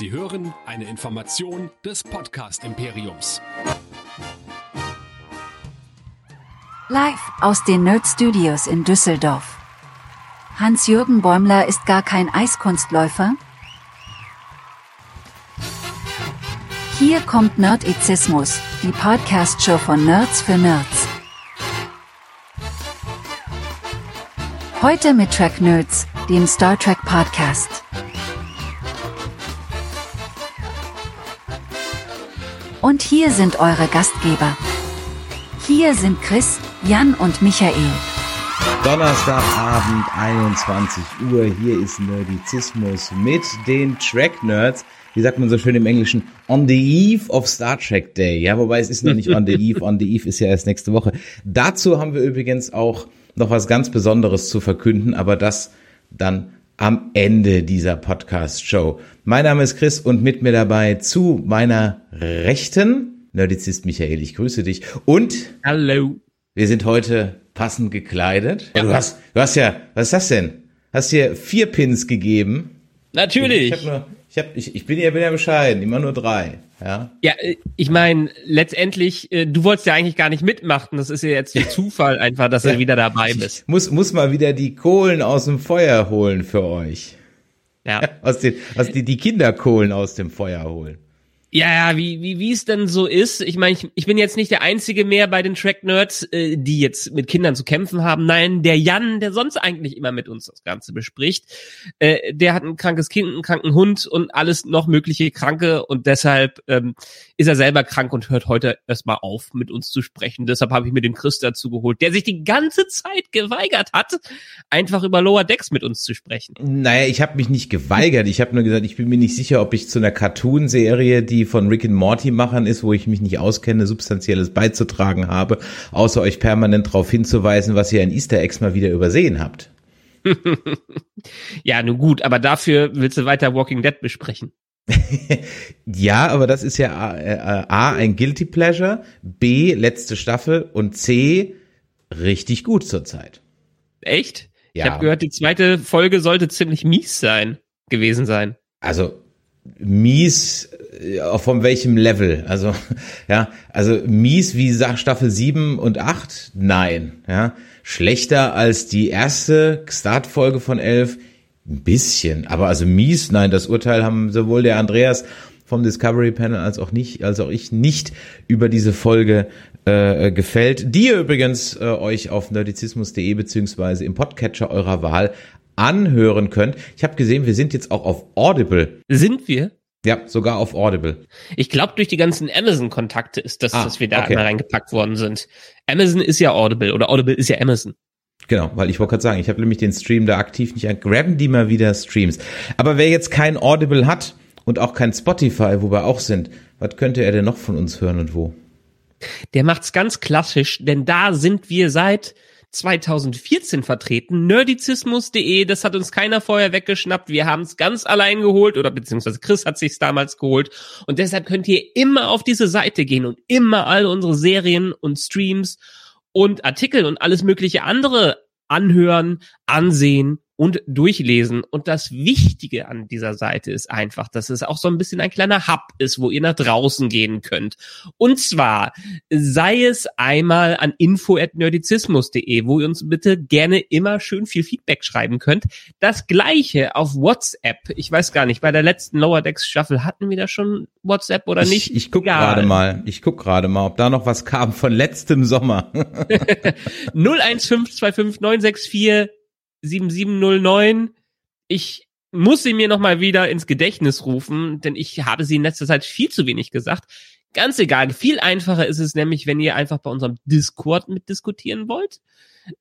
Sie hören eine Information des Podcast Imperiums. Live aus den Nerd Studios in Düsseldorf. Hans-Jürgen Bäumler ist gar kein Eiskunstläufer. Hier kommt Nerdizismus, die Podcast-Show von Nerds für Nerds. Heute mit Track Nerds, dem Star Trek Podcast. Und hier sind eure Gastgeber. Hier sind Chris, Jan und Michael. Donnerstagabend, 21 Uhr. Hier ist Nerdizismus mit den Track Nerds. Wie sagt man so schön im Englischen? On the eve of Star Trek Day. Ja, wobei es ist noch nicht on the eve. On the eve ist ja erst nächste Woche. Dazu haben wir übrigens auch noch was ganz Besonderes zu verkünden, aber das dann am Ende dieser Podcast-Show. Mein Name ist Chris und mit mir dabei zu meiner Rechten Nerdizist Michael, ich grüße dich. Und Hallo. wir sind heute passend gekleidet. Ja. Du, hast, du hast ja, was ist das denn? Hast dir vier Pins gegeben. Natürlich. Ich, hab nur, ich, hab, ich, ich bin ja, bin ja bescheiden, immer nur drei. Ja, ja äh, ich meine, letztendlich, äh, du wolltest ja eigentlich gar nicht mitmachen. Das ist ja jetzt ein Zufall einfach, dass du wieder dabei bist. Ich muss, muss mal wieder die Kohlen aus dem Feuer holen für euch. Ja. Aus den, aus die, die Kinderkohlen aus dem Feuer holen. Ja, ja, wie, wie, wie es denn so ist. Ich meine, ich, ich bin jetzt nicht der Einzige mehr bei den Track-Nerds, äh, die jetzt mit Kindern zu kämpfen haben. Nein, der Jan, der sonst eigentlich immer mit uns das Ganze bespricht, äh, der hat ein krankes Kind, einen kranken Hund und alles noch mögliche Kranke und deshalb ähm, ist er selber krank und hört heute erstmal auf, mit uns zu sprechen. Deshalb habe ich mir den Chris dazu geholt, der sich die ganze Zeit geweigert hat, einfach über Lower Decks mit uns zu sprechen. Naja, ich habe mich nicht geweigert. Ich habe nur gesagt, ich bin mir nicht sicher, ob ich zu einer Cartoon-Serie, die von Rick and Morty Machern ist, wo ich mich nicht auskenne, substanzielles beizutragen habe, außer euch permanent darauf hinzuweisen, was ihr an Easter Eggs mal wieder übersehen habt. ja, nun gut, aber dafür willst du weiter Walking Dead besprechen. ja, aber das ist ja A, äh, A, ein Guilty Pleasure, B, letzte Staffel und C, richtig gut zurzeit. Echt? Ja. Ich habe gehört, die zweite Folge sollte ziemlich mies sein, gewesen sein. Also mies von welchem Level? Also, ja, also mies wie Staffel 7 und 8? Nein, ja. Schlechter als die erste Startfolge von 11? Ein bisschen. Aber also mies, nein, das Urteil haben sowohl der Andreas vom Discovery Panel als auch nicht, als auch ich nicht über diese Folge äh, gefällt, die ihr übrigens äh, euch auf nerdizismus.de beziehungsweise im Podcatcher eurer Wahl anhören könnt. Ich habe gesehen, wir sind jetzt auch auf Audible. Sind wir? Ja, sogar auf Audible. Ich glaube, durch die ganzen Amazon-Kontakte ist das, ah, dass wir da okay. reingepackt worden sind. Amazon ist ja Audible oder Audible ist ja Amazon. Genau, weil ich wollte gerade sagen, ich habe nämlich den Stream da aktiv nicht an. Graben die mal wieder Streams. Aber wer jetzt kein Audible hat und auch kein Spotify, wo wir auch sind, was könnte er denn noch von uns hören und wo? Der macht's ganz klassisch, denn da sind wir seit 2014 vertreten. Nerdizismus.de, das hat uns keiner vorher weggeschnappt. Wir haben es ganz allein geholt oder beziehungsweise Chris hat sich's damals geholt. Und deshalb könnt ihr immer auf diese Seite gehen und immer all unsere Serien und Streams und Artikel und alles mögliche andere anhören, ansehen und durchlesen. Und das Wichtige an dieser Seite ist einfach, dass es auch so ein bisschen ein kleiner Hub ist, wo ihr nach draußen gehen könnt. Und zwar sei es einmal an info@nerdizismus.de, wo ihr uns bitte gerne immer schön viel Feedback schreiben könnt. Das gleiche auf WhatsApp. Ich weiß gar nicht, bei der letzten Lower Decks Staffel hatten wir da schon WhatsApp oder nicht? Ich, ich guck gerade mal. Ich guck gerade mal, ob da noch was kam von letztem Sommer. 01525964 7709. Ich muss sie mir noch mal wieder ins Gedächtnis rufen, denn ich habe sie in letzter Zeit viel zu wenig gesagt. Ganz egal, viel einfacher ist es nämlich, wenn ihr einfach bei unserem Discord mitdiskutieren wollt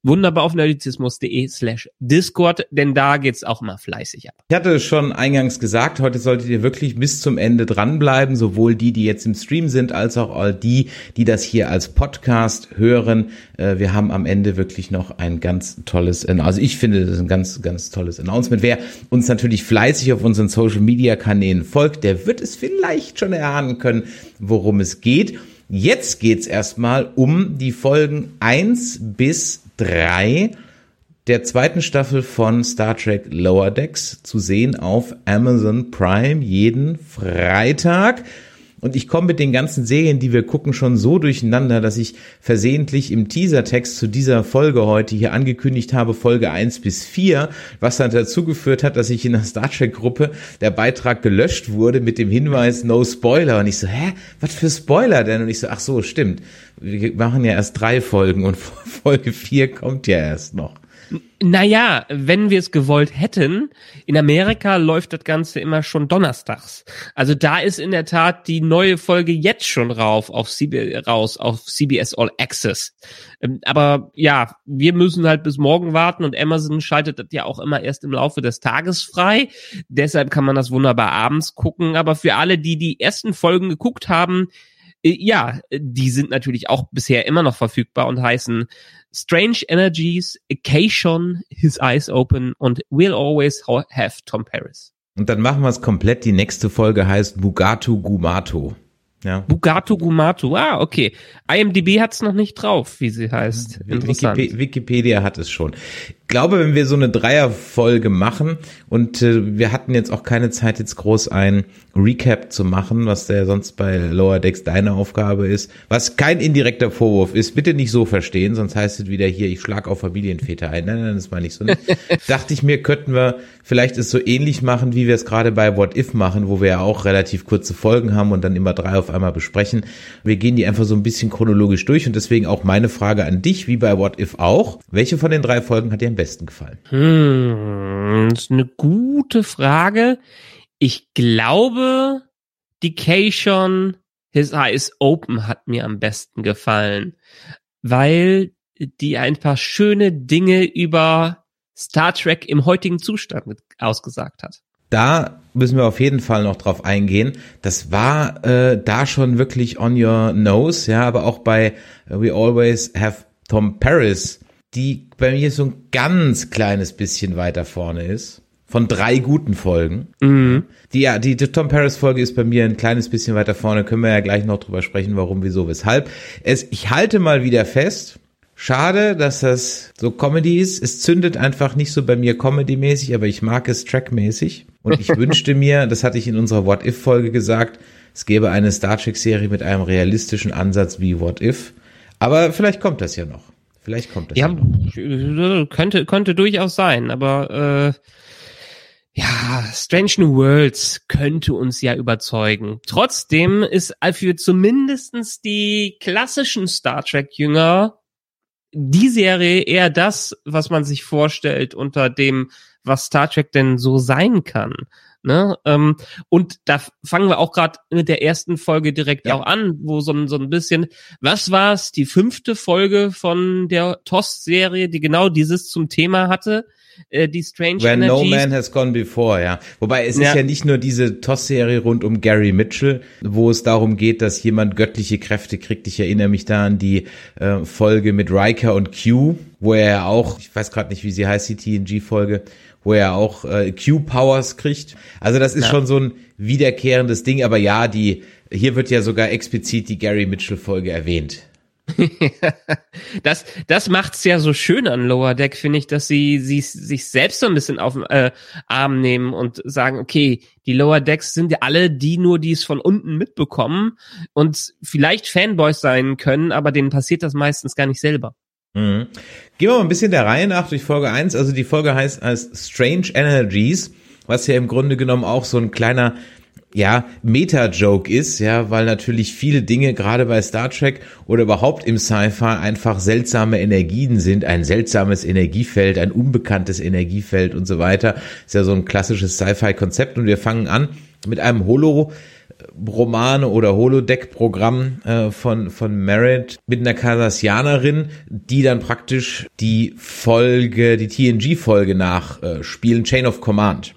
wunderbar auf nerdizismus.de slash Discord, denn da geht's auch mal fleißig ab. Ich hatte schon eingangs gesagt, heute solltet ihr wirklich bis zum Ende dranbleiben, sowohl die, die jetzt im Stream sind, als auch all die, die das hier als Podcast hören. Äh, wir haben am Ende wirklich noch ein ganz tolles, also ich finde, das ein ganz, ganz tolles Announcement. Wer uns natürlich fleißig auf unseren Social Media Kanälen folgt, der wird es vielleicht schon erahnen können, worum es geht. Jetzt geht's erstmal um die Folgen eins bis drei der zweiten Staffel von Star Trek Lower Decks zu sehen auf Amazon Prime jeden Freitag. Und ich komme mit den ganzen Serien, die wir gucken, schon so durcheinander, dass ich versehentlich im Teasertext zu dieser Folge heute hier angekündigt habe, Folge 1 bis 4, was dann dazu geführt hat, dass ich in der Star Trek-Gruppe der Beitrag gelöscht wurde mit dem Hinweis No Spoiler. Und ich so, hä, was für Spoiler denn? Und ich so, ach so, stimmt. Wir machen ja erst drei Folgen und Folge 4 kommt ja erst noch. Naja, wenn wir es gewollt hätten, in Amerika läuft das Ganze immer schon donnerstags. Also da ist in der Tat die neue Folge jetzt schon rauf auf CB, raus auf CBS All Access. Ähm, aber ja, wir müssen halt bis morgen warten und Amazon schaltet das ja auch immer erst im Laufe des Tages frei. Deshalb kann man das wunderbar abends gucken. Aber für alle, die die ersten Folgen geguckt haben, äh, ja, die sind natürlich auch bisher immer noch verfügbar und heißen Strange Energies, Acacion, His Eyes Open und We'll Always Have Tom Paris. Und dann machen wir es komplett. Die nächste Folge heißt Bugatu Gumato. Ja. Bugatu Gumatu. Ah, okay. IMDb hat's noch nicht drauf, wie sie heißt. Interessant. Wikipedia hat es schon glaube, wenn wir so eine Dreierfolge machen und äh, wir hatten jetzt auch keine Zeit, jetzt groß ein Recap zu machen, was der sonst bei Lower Decks deine Aufgabe ist, was kein indirekter Vorwurf ist, bitte nicht so verstehen, sonst heißt es wieder hier, ich schlag auf Familienväter ein. Nein, nein, das meine ich so nicht. Dachte ich mir, könnten wir vielleicht es so ähnlich machen, wie wir es gerade bei What If machen, wo wir ja auch relativ kurze Folgen haben und dann immer drei auf einmal besprechen. Wir gehen die einfach so ein bisschen chronologisch durch und deswegen auch meine Frage an dich, wie bei What If auch. Welche von den drei Folgen hat dir am besten gefallen? Hm, das ist eine gute Frage. Ich glaube, Decation His Eyes Open hat mir am besten gefallen, weil die ein paar schöne Dinge über Star Trek im heutigen Zustand ausgesagt hat. Da müssen wir auf jeden Fall noch drauf eingehen. Das war äh, da schon wirklich on your nose, ja, aber auch bei We Always Have Tom Paris die bei mir so ein ganz kleines bisschen weiter vorne ist. Von drei guten Folgen. Mhm. Die, ja, die, die Tom Paris Folge ist bei mir ein kleines bisschen weiter vorne. Können wir ja gleich noch drüber sprechen, warum, wieso, weshalb. Es, ich halte mal wieder fest. Schade, dass das so Comedy ist. Es zündet einfach nicht so bei mir Comedy-mäßig, aber ich mag es trackmäßig. Und ich wünschte mir, das hatte ich in unserer What If Folge gesagt, es gäbe eine Star Trek Serie mit einem realistischen Ansatz wie What If. Aber vielleicht kommt das ja noch. Vielleicht kommt das. Ja, ja könnte, könnte durchaus sein, aber äh, ja, Strange New Worlds könnte uns ja überzeugen. Trotzdem ist für zumindestens die klassischen Star Trek-Jünger die Serie eher das, was man sich vorstellt unter dem, was Star Trek denn so sein kann. Ne? Ähm, und da fangen wir auch gerade mit der ersten Folge direkt ja. auch an, wo so, so ein bisschen, was war es, die fünfte Folge von der TOS-Serie, die genau dieses zum Thema hatte? Äh, die Strange When Energies. No Man Has Gone Before, ja. Wobei es ja. ist ja nicht nur diese TOS-Serie rund um Gary Mitchell, wo es darum geht, dass jemand göttliche Kräfte kriegt. Ich erinnere mich da an die äh, Folge mit Riker und Q, wo er auch, ich weiß gerade nicht, wie sie heißt, die TNG-Folge, wo er auch äh, Q-Powers kriegt. Also das ist ja. schon so ein wiederkehrendes Ding, aber ja, die, hier wird ja sogar explizit die Gary Mitchell-Folge erwähnt. das das macht's ja so schön an Lower Deck, finde ich, dass sie, sie sich selbst so ein bisschen auf den äh, Arm nehmen und sagen, okay, die Lower Decks sind ja alle die nur, die es von unten mitbekommen und vielleicht Fanboys sein können, aber denen passiert das meistens gar nicht selber. Mhm. Gehen wir mal ein bisschen der Reihe nach durch Folge 1. Also die Folge heißt als Strange Energies, was ja im Grunde genommen auch so ein kleiner ja, Meta-Joke ist, ja, weil natürlich viele Dinge, gerade bei Star Trek oder überhaupt im Sci-Fi, einfach seltsame Energien sind, ein seltsames Energiefeld, ein unbekanntes Energiefeld und so weiter. Ist ja so ein klassisches Sci-Fi-Konzept und wir fangen an mit einem Holo, Romane oder Holodeck-Programm äh, von, von Merit mit einer Cardassianerin, die dann praktisch die Folge, die TNG-Folge nachspielen, äh, Chain of Command.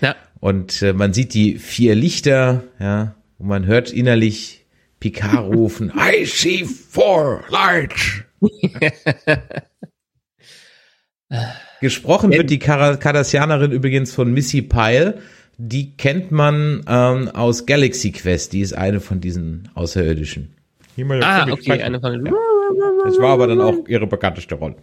Ja. Und äh, man sieht die vier Lichter, ja, und man hört innerlich Picard rufen, I see four lights. Gesprochen wird die Cardassianerin übrigens von Missy Pyle, die kennt man ähm, aus Galaxy Quest. Die ist eine von diesen Außerirdischen. Ah, okay, eine von den. Ja. Das war aber dann auch ihre bekannteste Rolle.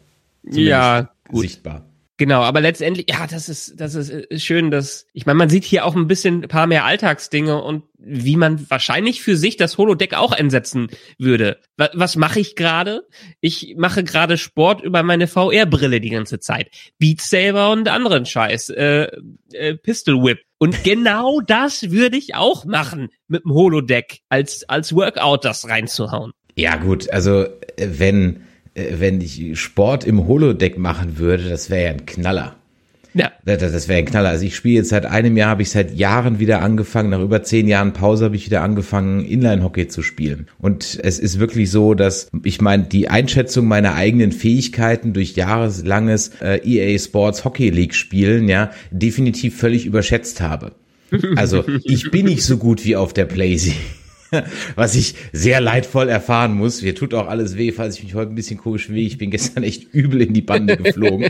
Ja, gut. sichtbar. Genau, aber letztendlich, ja, das ist, das ist äh, schön, dass, ich meine, man sieht hier auch ein bisschen ein paar mehr Alltagsdinge und wie man wahrscheinlich für sich das Holodeck auch einsetzen würde. Was, was mache ich gerade? Ich mache gerade Sport über meine VR-Brille die ganze Zeit. Beat Saber und anderen Scheiß. Äh, äh, Pistol Whip. Und genau das würde ich auch machen mit dem Holodeck als, als Workout das reinzuhauen. Ja, gut, also äh, wenn, wenn ich Sport im Holodeck machen würde, das wäre ja ein Knaller. Ja. Das, das wäre ein Knaller. Also ich spiele jetzt seit einem Jahr, habe ich seit Jahren wieder angefangen, nach über zehn Jahren Pause habe ich wieder angefangen, Inline-Hockey zu spielen. Und es ist wirklich so, dass ich meine, die Einschätzung meiner eigenen Fähigkeiten durch jahreslanges äh, EA Sports Hockey League spielen, ja, definitiv völlig überschätzt habe. Also ich bin nicht so gut wie auf der Playsee. Was ich sehr leidvoll erfahren muss. Mir tut auch alles weh, falls ich mich heute ein bisschen komisch weh. Ich bin gestern echt übel in die Bande geflogen.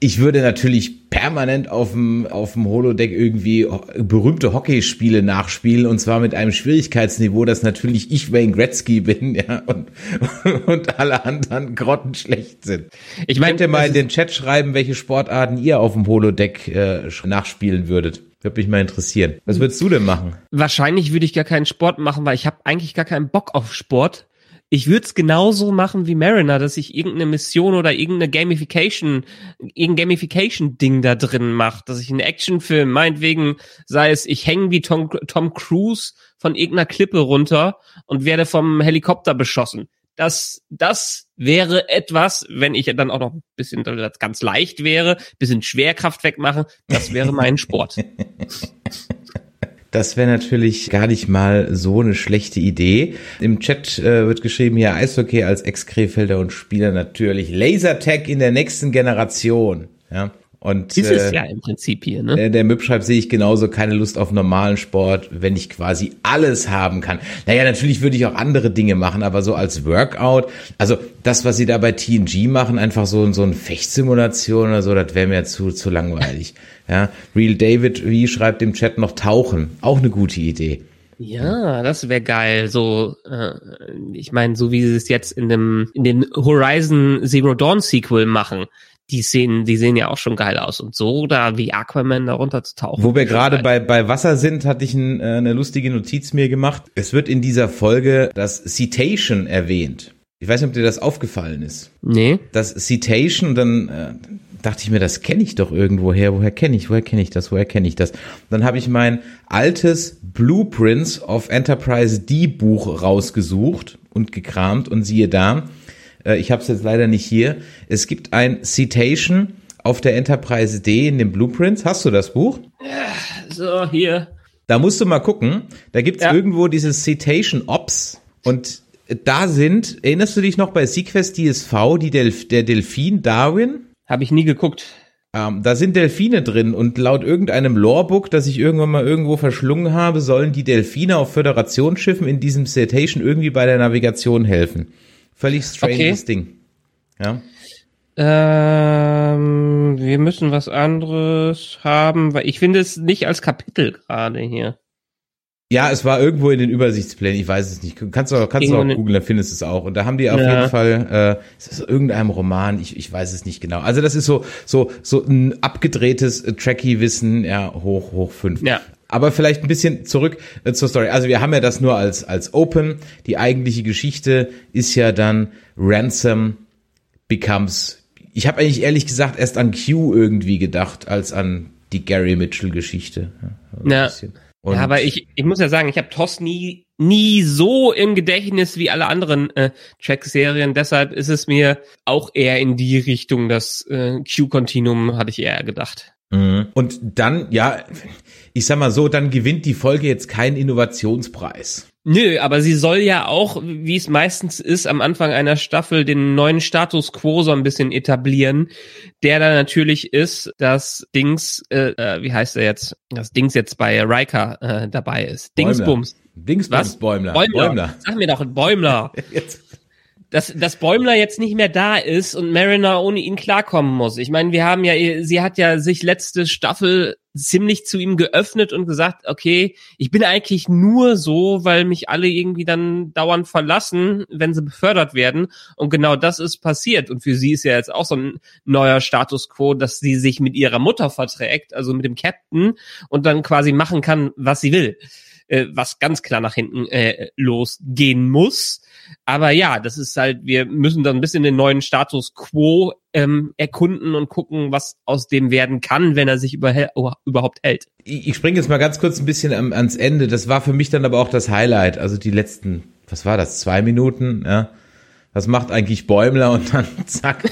Ich würde natürlich permanent auf dem, auf dem Holodeck irgendwie berühmte Hockeyspiele nachspielen und zwar mit einem Schwierigkeitsniveau, dass natürlich ich Wayne Gretzky bin, ja, und, und alle anderen grottenschlecht sind. Ich Könnt ihr mal in den Chat schreiben, welche Sportarten ihr auf dem Holodeck äh, nachspielen würdet? Würde mich mal interessieren. Was würdest du denn machen? wahrscheinlich würde ich gar keinen Sport machen, weil ich habe eigentlich gar keinen Bock auf Sport. Ich würde es genauso machen wie Mariner, dass ich irgendeine Mission oder irgendeine Gamification, irgendein Gamification-Ding da drin mache, dass ich einen Actionfilm, meinetwegen, sei es, ich hänge wie Tom, Tom Cruise von irgendeiner Klippe runter und werde vom Helikopter beschossen. Das, das wäre etwas, wenn ich dann auch noch ein bisschen ganz leicht wäre, bisschen Schwerkraft wegmache, das wäre mein Sport. Das wäre natürlich gar nicht mal so eine schlechte Idee. Im Chat äh, wird geschrieben hier Eishockey als Ex-Krefelder und Spieler natürlich. Lasertag in der nächsten Generation. Ja. Und Ist es äh, ja im Prinzip hier, ne? äh, der Müpp schreibt, sehe ich genauso keine Lust auf normalen Sport, wenn ich quasi alles haben kann. Naja, natürlich würde ich auch andere Dinge machen, aber so als Workout, also das, was sie da bei TNG machen, einfach so, so eine Fechtsimulation oder so, das wäre mir zu, zu langweilig. Ja, Real David, wie schreibt im Chat noch Tauchen? Auch eine gute Idee. Ja, das wäre geil. So, äh, ich meine, so wie sie es jetzt in dem in dem Horizon Zero Dawn Sequel machen, die Szenen, die sehen ja auch schon geil aus. Und so da wie Aquaman da runter zu tauchen. Wo wir gerade bei, bei Wasser sind, hatte ich ein, äh, eine lustige Notiz mir gemacht. Es wird in dieser Folge das Citation erwähnt. Ich weiß nicht, ob dir das aufgefallen ist. Nee. Das Citation, und dann äh, dachte ich mir, das kenne ich doch irgendwo her. Woher kenne ich? Woher kenne ich das? Woher kenne ich das? Und dann habe ich mein altes Blueprints of Enterprise D Buch rausgesucht und gekramt und siehe da, äh, ich habe es jetzt leider nicht hier. Es gibt ein Citation auf der Enterprise D in den Blueprints. Hast du das Buch? So, hier. Da musst du mal gucken. Da gibt's Ja. irgendwo dieses Citation Ops und da sind, erinnerst du dich noch bei Sequest DSV, die Delf der Delfin Darwin? Habe ich nie geguckt. Ähm, da sind Delfine drin und laut irgendeinem Lorebook, das ich irgendwann mal irgendwo verschlungen habe, sollen die Delfine auf Föderationsschiffen in diesem Citation irgendwie bei der Navigation helfen. Völlig stranges Okay. Ding. Ja. Ähm, wir müssen was anderes haben, weil ich finde es nicht als Kapitel gerade hier. Ja, es war irgendwo in den Übersichtsplänen, ich weiß es nicht. Kannst du auch, kannst du auch googeln, dann findest du es auch. Und da haben die auf Ja. jeden Fall, äh, es ist irgendeinem Roman, ich, ich weiß es nicht genau. Also das ist so, so, so ein abgedrehtes äh, Tracky-Wissen, ja, hoch, hoch fünf. Ja. Aber vielleicht ein bisschen zurück äh, zur Story. Also wir haben ja das nur als, als Open. Die eigentliche Geschichte ist ja dann Ransom becomes, ich habe eigentlich ehrlich gesagt erst an Q irgendwie gedacht, als an die Gary Mitchell-Geschichte. Ja, so ein Ja. aber ich, ich muss ja sagen, ich habe TOS nie, nie so im Gedächtnis wie alle anderen äh, Track-Serien. Deshalb ist es mir auch eher in die Richtung, das äh, Q-Continuum hatte ich eher gedacht. Mhm. Und dann, ja, ich sag mal so, dann gewinnt die Folge jetzt keinen Innovationspreis. Nö, aber sie soll ja auch, wie es meistens ist, am Anfang einer Staffel den neuen Status quo so ein bisschen etablieren, der da natürlich ist, dass Dings, äh, äh, wie heißt er jetzt, das Dings jetzt bei Riker äh, dabei ist. Dingsbums. Dingsbums Was? Bäumler. Bäumler. Bäumler. Sag mir doch, ein Bäumler. Jetzt. Dass, dass Bäumler jetzt nicht mehr da ist und Mariner ohne ihn klarkommen muss. Ich meine, wir haben ja, sie hat ja sich letzte Staffel ziemlich zu ihm geöffnet und gesagt, okay, ich bin eigentlich nur so, weil mich alle irgendwie dann dauernd verlassen, wenn sie befördert werden. Und genau das ist passiert. Und für sie ist ja jetzt auch so ein neuer Status quo, dass sie sich mit ihrer Mutter verträgt, also mit dem Captain, und dann quasi machen kann, was sie will. Äh, was ganz klar nach hinten äh, losgehen muss. Aber ja, das ist halt, wir müssen dann ein bisschen den neuen Status quo ähm, erkunden und gucken, was aus dem werden kann, wenn er sich über, überhaupt hält. Ich, ich springe jetzt mal ganz kurz ein bisschen am, ans Ende. Das war für mich dann aber auch das Highlight. Also die letzten, was war das, zwei Minuten, ja. Was macht eigentlich Bäumler und dann zack.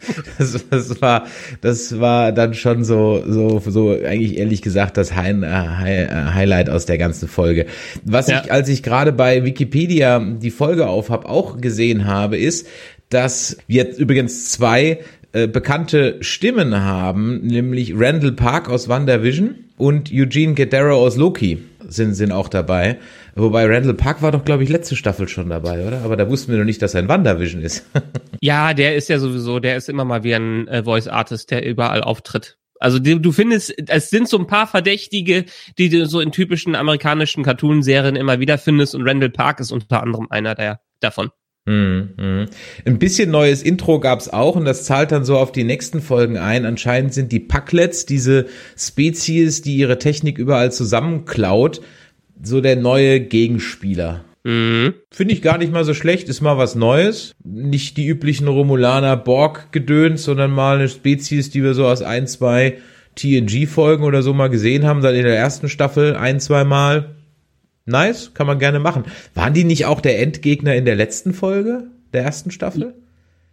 Das, das, war, das war dann schon so, so, so eigentlich ehrlich gesagt das High, High, Highlight aus der ganzen Folge. Was ja. ich, als ich gerade bei Wikipedia die Folge auf habe, auch gesehen habe, ist, dass wir jetzt übrigens zwei äh, bekannte Stimmen haben, nämlich Randall Park aus WandaVision und Eugene Guerrero aus Loki sind, sind auch dabei. Wobei Randall Park war doch, glaube ich, letzte Staffel schon dabei, oder? Aber da wussten wir noch nicht, dass er ein WandaVision ist. ja, der ist ja sowieso, der ist immer mal wie ein äh, Voice Artist, der überall auftritt. Also die, du findest, es sind so ein paar Verdächtige, die du so in typischen amerikanischen Cartoon-Serien immer wieder findest und Randall Park ist unter anderem einer der davon. Hm, hm. Ein bisschen neues Intro gab's auch und das zahlt dann so auf die nächsten Folgen ein. Anscheinend sind die Packlets, diese Spezies, die ihre Technik überall zusammenklaut, so der neue Gegenspieler. Mhm. Finde ich gar nicht mal so schlecht, ist mal was Neues. Nicht die üblichen Romulaner Borg-Gedöns, sondern mal eine Spezies, die wir so aus ein, zwei TNG-Folgen oder so mal gesehen haben, dann in der ersten Staffel ein, zwei Mal. Nice, kann man gerne machen. Waren die nicht auch der Endgegner in der letzten Folge der ersten Staffel?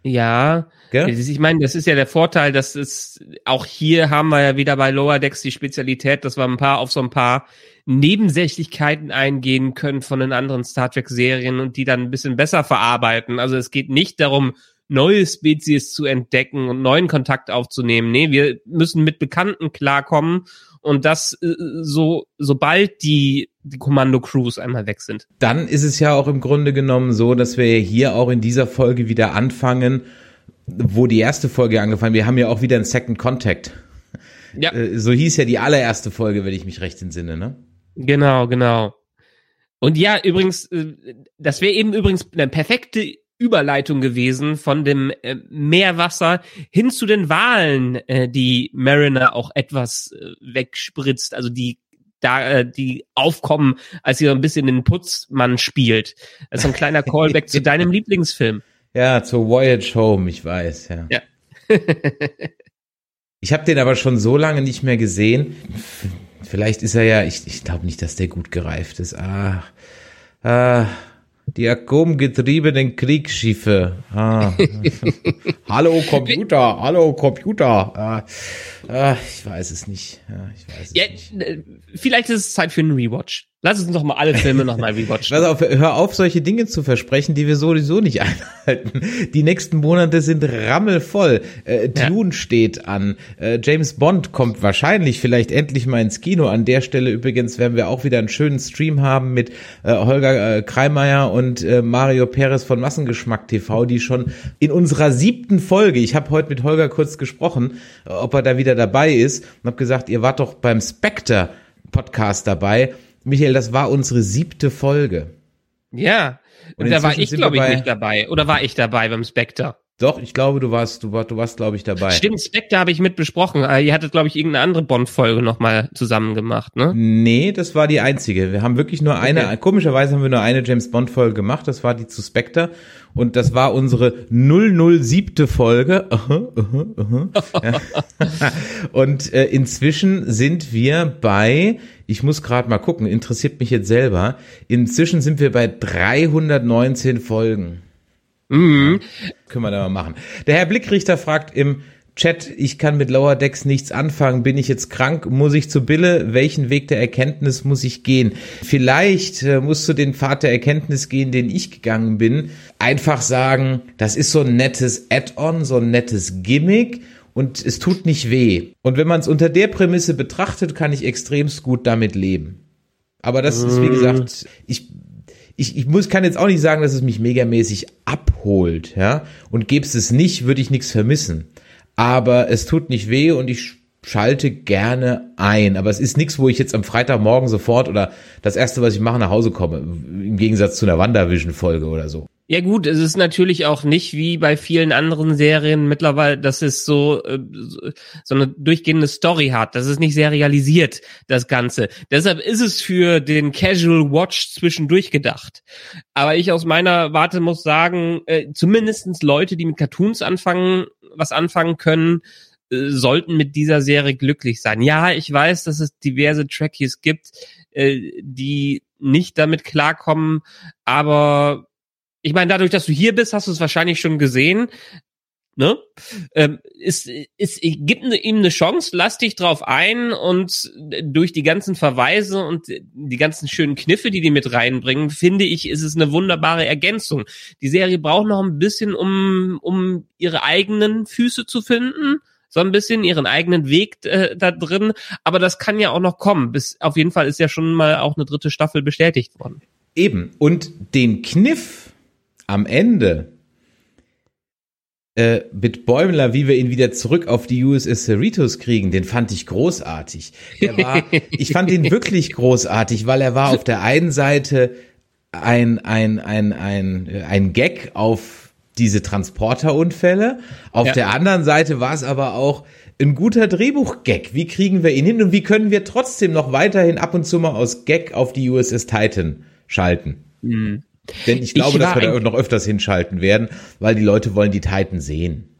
Ja, Gell? ich meine, das ist ja der Vorteil, dass es auch hier haben wir ja wieder bei Lower Decks die Spezialität, dass wir ein paar auf so ein paar Nebensächlichkeiten eingehen können von den anderen Star Trek Serien und die dann ein bisschen besser verarbeiten. Also es geht nicht darum, neue Spezies zu entdecken und neuen Kontakt aufzunehmen. Nee, wir müssen mit Bekannten klarkommen und das äh, so, sobald die, die Kommando-Crews einmal weg sind. Dann ist es ja auch im Grunde genommen so, dass wir hier auch in dieser Folge wieder anfangen, wo die erste Folge angefangen, wir haben ja auch wieder einen Second Contact. Ja. Äh, so hieß ja die allererste Folge, wenn ich mich recht entsinne, ne? Genau, genau. Und ja, übrigens, äh, das wäre eben übrigens eine perfekte Überleitung gewesen von dem äh, Meerwasser hin zu den Wahlen, äh, die Mariner auch etwas äh, wegspritzt, also die da äh, die aufkommen, als sie so ein bisschen den Putzmann spielt. Das ist ein kleiner Callback zu deinem Lieblingsfilm. Ja, zu Voyage Home, ich weiß, ja. Ja. ich habe den aber schon so lange nicht mehr gesehen. Vielleicht ist er ja, ich, ich glaube nicht, dass der gut gereift ist. Ah, ah, die atomgetriebenen Kriegsschiffe. Ah. hallo Computer, hallo Computer. Ah, ah, ich weiß es nicht. Ja, ich weiß es ja, nicht. Äh, vielleicht ist es Zeit für einen Rewatch. Lass uns doch mal alle Filme nochmal rewatchen. Pass auf, hör auf, solche Dinge zu versprechen, die wir sowieso nicht einhalten. Die nächsten Monate sind rammelvoll. Äh, Dune ja. steht an. Äh, James Bond kommt wahrscheinlich vielleicht endlich mal ins Kino. An der Stelle übrigens werden wir auch wieder einen schönen Stream haben mit äh, Holger äh, Kreimeier und äh, Mario Perez von Massengeschmack TV, die schon in unserer siebten Folge, ich habe heute mit Holger kurz gesprochen, ob er da wieder dabei ist und habe gesagt, ihr wart doch beim Spectre Podcast dabei Michael, das war unsere siebte Folge. Ja. Und, da war ich, glaube ich, nicht dabei. Oder war ich dabei beim Spectre? Doch, ich glaube, du warst, du warst, du warst, glaube ich, dabei. Stimmt, Spectre habe ich mit besprochen. Äh, ihr hattet, glaube ich, irgendeine andere Bond-Folge nochmal zusammen gemacht, ne? Nee, das war die einzige. Wir haben wirklich nur eine, okay. komischerweise haben wir nur eine James Bond-Folge gemacht. Das war die zu Spectre. Und das war unsere 007. Folge. Und äh, inzwischen sind wir bei, ich muss gerade mal gucken, interessiert mich jetzt selber. Inzwischen sind wir bei 319 Folgen. Mhm. Können wir da mal machen. Der Herr Blickrichter fragt im Chat, ich kann mit Lower Decks nichts anfangen. Bin ich jetzt krank? Muss ich zu Bille? Welchen Weg der Erkenntnis muss ich gehen? Vielleicht äh, musst du den Pfad der Erkenntnis gehen, den ich gegangen bin. Einfach sagen, das ist so ein nettes Add-on, so ein nettes Gimmick und es tut nicht weh. Und wenn man es unter der Prämisse betrachtet, kann ich extremst gut damit leben. Aber das ist, wie gesagt, ich ich, ich muss, kann jetzt auch nicht sagen, dass es mich megamäßig abholt, ja. Und gäbe es nicht, würde ich nichts vermissen aber es tut nicht weh und ich schalte gerne ein, aber es ist nichts, wo ich jetzt am Freitagmorgen sofort oder das erste, was ich mache, nach Hause komme, im Gegensatz zu einer WandaVision-Folge oder so. Ja gut, es ist natürlich auch nicht wie bei vielen anderen Serien mittlerweile, dass es so äh, so eine durchgehende Story hat. Das ist nicht serialisiert, das Ganze. Deshalb ist es für den Casual Watch zwischendurch gedacht. Aber ich aus meiner Warte muss sagen, äh, zumindestens Leute, die mit Cartoons anfangen, was anfangen können, äh, sollten mit dieser Serie glücklich sein. Ja, ich weiß, dass es diverse Trackies gibt, äh, die nicht damit klarkommen, aber ich meine, dadurch, dass du hier bist, hast du es wahrscheinlich schon gesehen. Ne? Ähm, ist, ist, gibt ihm eine Chance, lass dich drauf ein und durch die ganzen Verweise und die ganzen schönen Kniffe, die die mit reinbringen, finde ich, ist es eine wunderbare Ergänzung. Die Serie braucht noch ein bisschen, um, um ihre eigenen Füße zu finden so ein bisschen ihren eigenen Weg äh, da drin, aber das kann ja auch noch kommen. Bis auf jeden Fall ist ja schon mal auch eine dritte Staffel bestätigt worden. Eben und den Kniff am Ende äh, mit Bäumler, wie wir ihn wieder zurück auf die USS Cerritos kriegen, den fand ich großartig. War, ich fand ihn wirklich großartig, weil er war auf der einen Seite ein, ein, ein, ein, ein Gag auf diese Transporterunfälle. Auf ja. der anderen Seite war es aber auch ein guter Drehbuch-Gag. Wie kriegen wir ihn hin und wie können wir trotzdem noch weiterhin ab und zu mal aus Gag auf die USS Titan schalten? Mhm. Denn ich glaube, ich dass wir da noch öfters hinschalten werden, weil die Leute wollen die Titan sehen.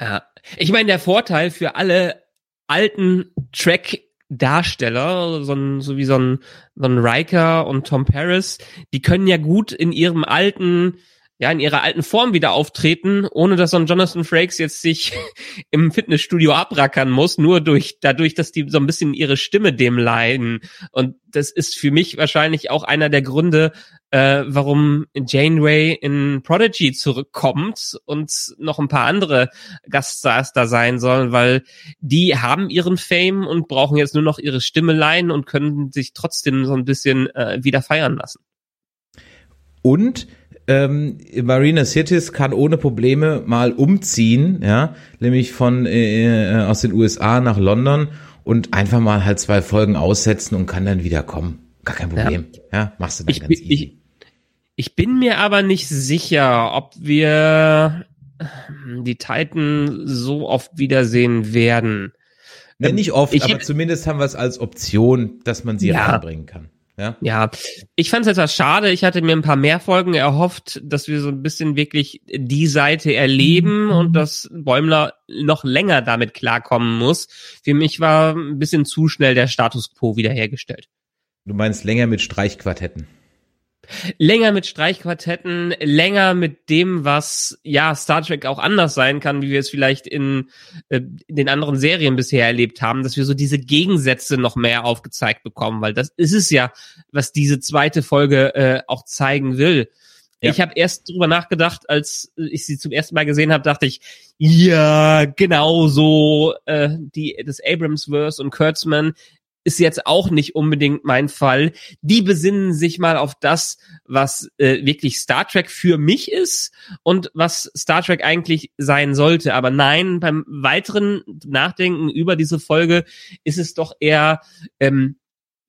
Ja. Ich meine, der Vorteil für alle alten Track Darsteller, so, ein, so wie so ein, so ein Riker und Tom Paris, die können ja gut in ihrem alten ja, in ihrer alten Form wieder auftreten, ohne dass so ein Jonathan Frakes jetzt sich im Fitnessstudio abrackern muss, nur durch, dadurch, dass die so ein bisschen ihre Stimme dem leiden. Und das ist für mich wahrscheinlich auch einer der Gründe, äh, warum Janeway in Prodigy zurückkommt und noch ein paar andere Gaststars da sein sollen, weil die haben ihren Fame und brauchen jetzt nur noch ihre Stimme leihen und können sich trotzdem so ein bisschen äh, wieder feiern lassen. Und ähm, Marina Cities kann ohne Probleme mal umziehen, ja, nämlich von äh, äh aus den USA nach London und einfach mal halt zwei Folgen aussetzen und kann dann wieder kommen. Gar kein Problem. Ja, ja machst du dann ich, ganz easy. Ich, bin mir aber nicht sicher, ob wir die Titan so oft wiedersehen werden. Ja, nicht oft, ich, aber zumindest haben wir es als Option, dass man sie ja. reinbringen kann. Ja, ja. ich fand es etwas schade. Ich hatte mir ein paar mehr Folgen erhofft, dass wir so ein bisschen wirklich die Seite erleben mhm. und dass Bäumler noch länger damit klarkommen muss. Für mich war ein bisschen zu schnell der Status quo wiederhergestellt. Du meinst länger mit Streichquartetten? Länger mit Streichquartetten, länger mit dem, was ja Star Trek auch anders sein kann, wie wir es vielleicht in, äh, in den anderen Serien bisher erlebt haben, dass wir so diese Gegensätze noch mehr aufgezeigt bekommen, weil das ist es ja, was diese zweite Folge äh, auch zeigen will. Ja. Ich habe erst drüber nachgedacht, als ich sie zum ersten Mal gesehen habe, dachte ich, ja, genau so äh, die das Abrams-Verse und Kurtzman ist jetzt auch nicht unbedingt mein Fall. Die besinnen sich mal auf das, was äh, wirklich Star Trek für mich ist und was Star Trek eigentlich sein sollte. Aber nein, beim weiteren Nachdenken über diese Folge ist es doch eher, ähm,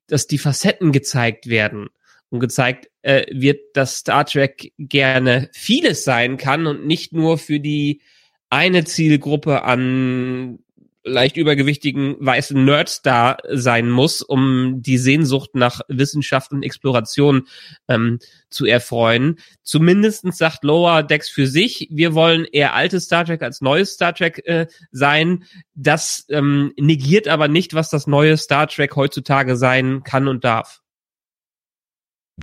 dass die Facetten gezeigt werden und gezeigt äh, wird, dass Star Trek gerne vieles sein kann und nicht nur für die eine Zielgruppe an leicht übergewichtigen weißen Nerds da sein muss, um die Sehnsucht nach Wissenschaft und Exploration ähm, zu erfreuen. Zumindestens sagt Lower Decks für sich, wir wollen eher altes Star Trek als neues Star Trek äh, sein. Das ähm, negiert aber nicht, was das neue Star Trek heutzutage sein kann und darf.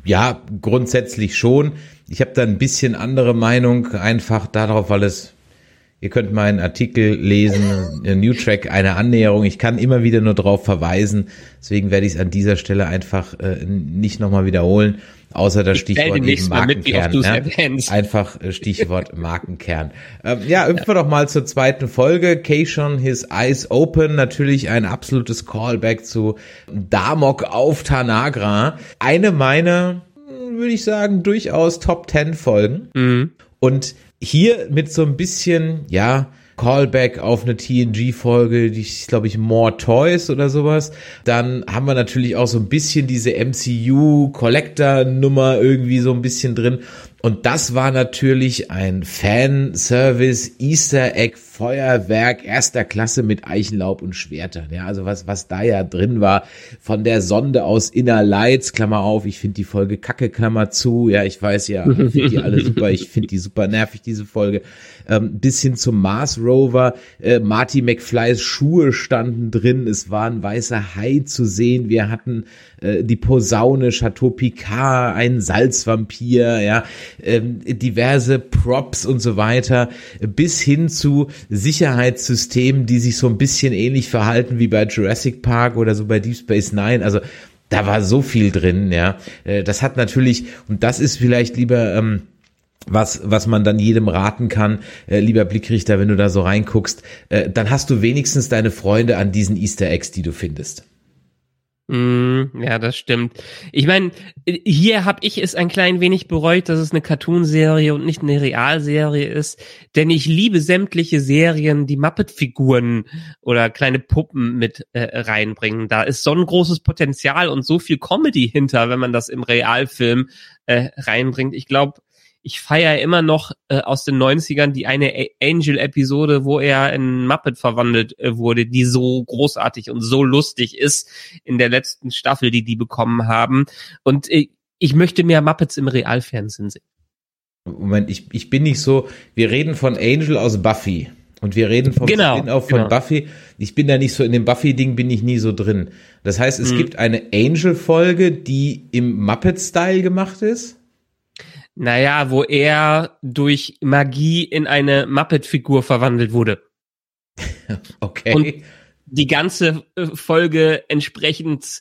Ja, grundsätzlich schon. Ich habe da ein bisschen andere Meinung, einfach darauf, weil es Ihr könnt meinen Artikel lesen, New Track, eine Annäherung. Ich kann immer wieder nur darauf verweisen. Deswegen werde ich es an dieser Stelle einfach äh, nicht nochmal wiederholen, außer das Stichwort eben Markenkern. Mit, ja? Einfach äh, Stichwort Markenkern. Ähm, ja, hüpfen wir doch mal zur zweiten Folge. Keishon, His Eyes Open. Natürlich ein absolutes Callback zu Damok auf Tanagra. Eine meiner, würde ich sagen, durchaus Top Ten Folgen. Mhm. Und hier mit so ein bisschen, ja, Callback auf eine TNG-Folge, die ist, glaube ich, More Toys oder sowas. Dann haben wir natürlich auch so ein bisschen diese MCU-Collector-Nummer irgendwie so ein bisschen drin. Und das war natürlich ein Fanservice, Easter Egg, Feuerwerk erster Klasse mit Eichenlaub und Schwertern. Ja, also was, was da ja drin war, von der Sonde aus Inner Lights, Klammer auf, ich finde die Folge Kacke, Klammer zu. Ja, ich weiß ja, ich finde die alle super, ich finde die super nervig, diese Folge. Ähm, bis hin zum Mars Rover, äh, Marty McFlys Schuhe standen drin, es war ein weißer Hai zu sehen, wir hatten äh, die Posaune, Chateau Picard, ein Salzvampir, ja, ähm, diverse Props und so weiter, bis hin zu Sicherheitssystemen, die sich so ein bisschen ähnlich verhalten wie bei Jurassic Park oder so bei Deep Space Nine. Also da war so viel drin, ja. Äh, das hat natürlich, und das ist vielleicht lieber, ähm, was, was man dann jedem raten kann, äh, lieber Blickrichter, wenn du da so reinguckst, äh, dann hast du wenigstens deine Freunde an diesen Easter Eggs, die du findest. Mm, ja, das stimmt. Ich meine, hier habe ich es ein klein wenig bereut, dass es eine Cartoonserie und nicht eine Realserie ist, denn ich liebe sämtliche Serien, die Muppet-Figuren oder kleine Puppen mit äh, reinbringen. Da ist so ein großes Potenzial und so viel Comedy hinter, wenn man das im Realfilm äh, reinbringt. Ich glaube, ich feiere immer noch äh, aus den 90ern die eine Angel-Episode, wo er in Muppet verwandelt äh, wurde, die so großartig und so lustig ist in der letzten Staffel, die die bekommen haben. Und äh, ich möchte mehr Muppets im Realfernsehen sehen. Moment, ich, ich bin nicht so, wir reden von Angel aus Buffy. Und wir reden vom genau, Spin-off von genau. Buffy. Ich bin da nicht so, in dem Buffy-Ding bin ich nie so drin. Das heißt, es Mhm. gibt eine Angel-Folge, die im Muppet-Style gemacht ist. Naja, wo er durch Magie in eine Muppet-Figur verwandelt wurde. Okay. Und die ganze äh, Folge entsprechend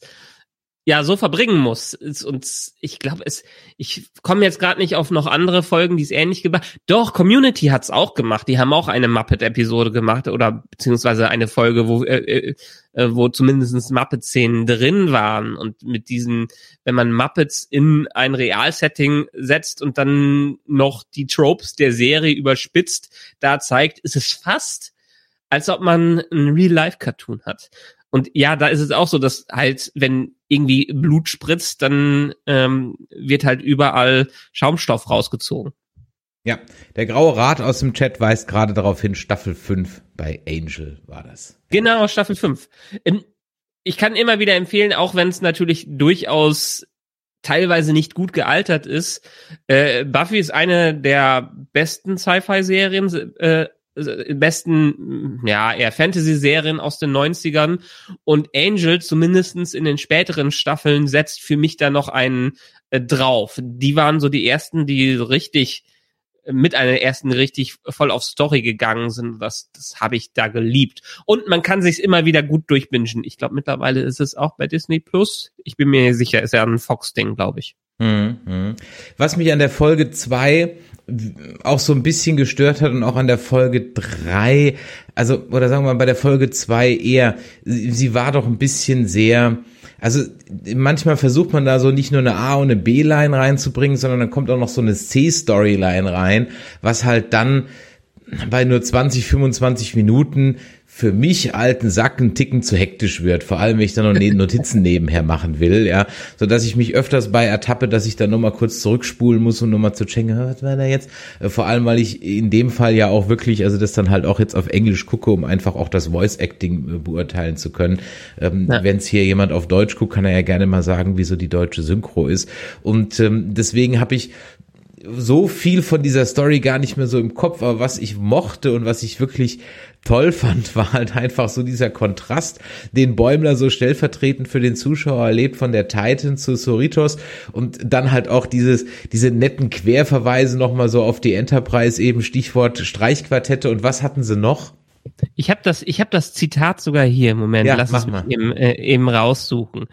ja so verbringen muss. Und ich glaube, es, ich komme jetzt gerade nicht auf noch andere Folgen, die es ähnlich gemacht. Doch, Community hat's auch gemacht. Die haben auch eine Muppet-Episode gemacht oder beziehungsweise eine Folge, wo äh, äh, äh, wo zumindest Muppet-Szenen drin waren und mit diesen, wenn man Muppets in ein Realsetting setzt und dann noch die Tropes der Serie überspitzt, da zeigt, ist es fast als ob man ein Real-Life-Cartoon hat. Und ja, da ist es auch so, dass halt, wenn irgendwie Blut spritzt, dann ähm, wird halt überall Schaumstoff rausgezogen. Ja, der graue Rat aus dem Chat weist gerade darauf hin, Staffel 5 bei Angel war das. Genau, Staffel 5. Ähm, Ich kann immer wieder empfehlen, auch wenn es natürlich durchaus teilweise nicht gut gealtert ist. Äh, Buffy ist eine der besten Sci-Fi-Serien, äh, besten, ja, eher Fantasy-Serien aus den 90ern. Und Angel, zumindestens in den späteren Staffeln, setzt für mich da noch einen äh, drauf. Die waren so die ersten, die richtig mit einer ersten richtig voll auf Story gegangen sind. Das, das habe ich da geliebt. Und man kann sich's immer wieder gut durchbingen. Ich glaube, mittlerweile ist es auch bei Disney Plus. Ich bin mir sicher, ist ja ein Fox-Ding, glaube ich. Mhm, mhm. Was mich an der Folge 2 auch so ein bisschen gestört hat und auch an der Folge 3, also, oder sagen wir mal bei der Folge 2 eher, sie, sie war doch ein bisschen sehr, also manchmal versucht man da so nicht nur eine A- und eine B-Line reinzubringen, sondern dann kommt auch noch so eine C-Storyline rein, was halt dann bei nur 20, 25 Minuten für mich alten Sack ein Ticken zu hektisch wird, vor allem wenn ich dann noch ne- Notizen nebenher machen will, ja, so dass ich mich öfters bei ertappe, dass ich dann nochmal kurz zurückspulen muss, um nochmal zu checken, "Ah, was war da jetzt? Äh, Vor allem, weil ich in dem Fall ja auch wirklich, also das dann halt auch jetzt auf Englisch gucke, um einfach auch das Voice Acting äh, beurteilen zu können. Ähm, Ja. Wenn es hier jemand auf Deutsch guckt, kann er ja gerne mal sagen, wieso die deutsche Synchro ist. Und ähm, deswegen habe ich so viel von dieser Story gar nicht mehr so im Kopf, aber was ich mochte und was ich wirklich toll fand, war halt einfach so dieser Kontrast, den Bäumler so stellvertretend für den Zuschauer erlebt von der Titan zu Soritos und dann halt auch dieses, diese netten Querverweise nochmal so auf die Enterprise eben Stichwort Streichquartette und was hatten sie noch? Ich habe das, ich habe das Zitat sogar hier im Moment. Ja, Lass mach es mich mal. eben, äh, eben raussuchen.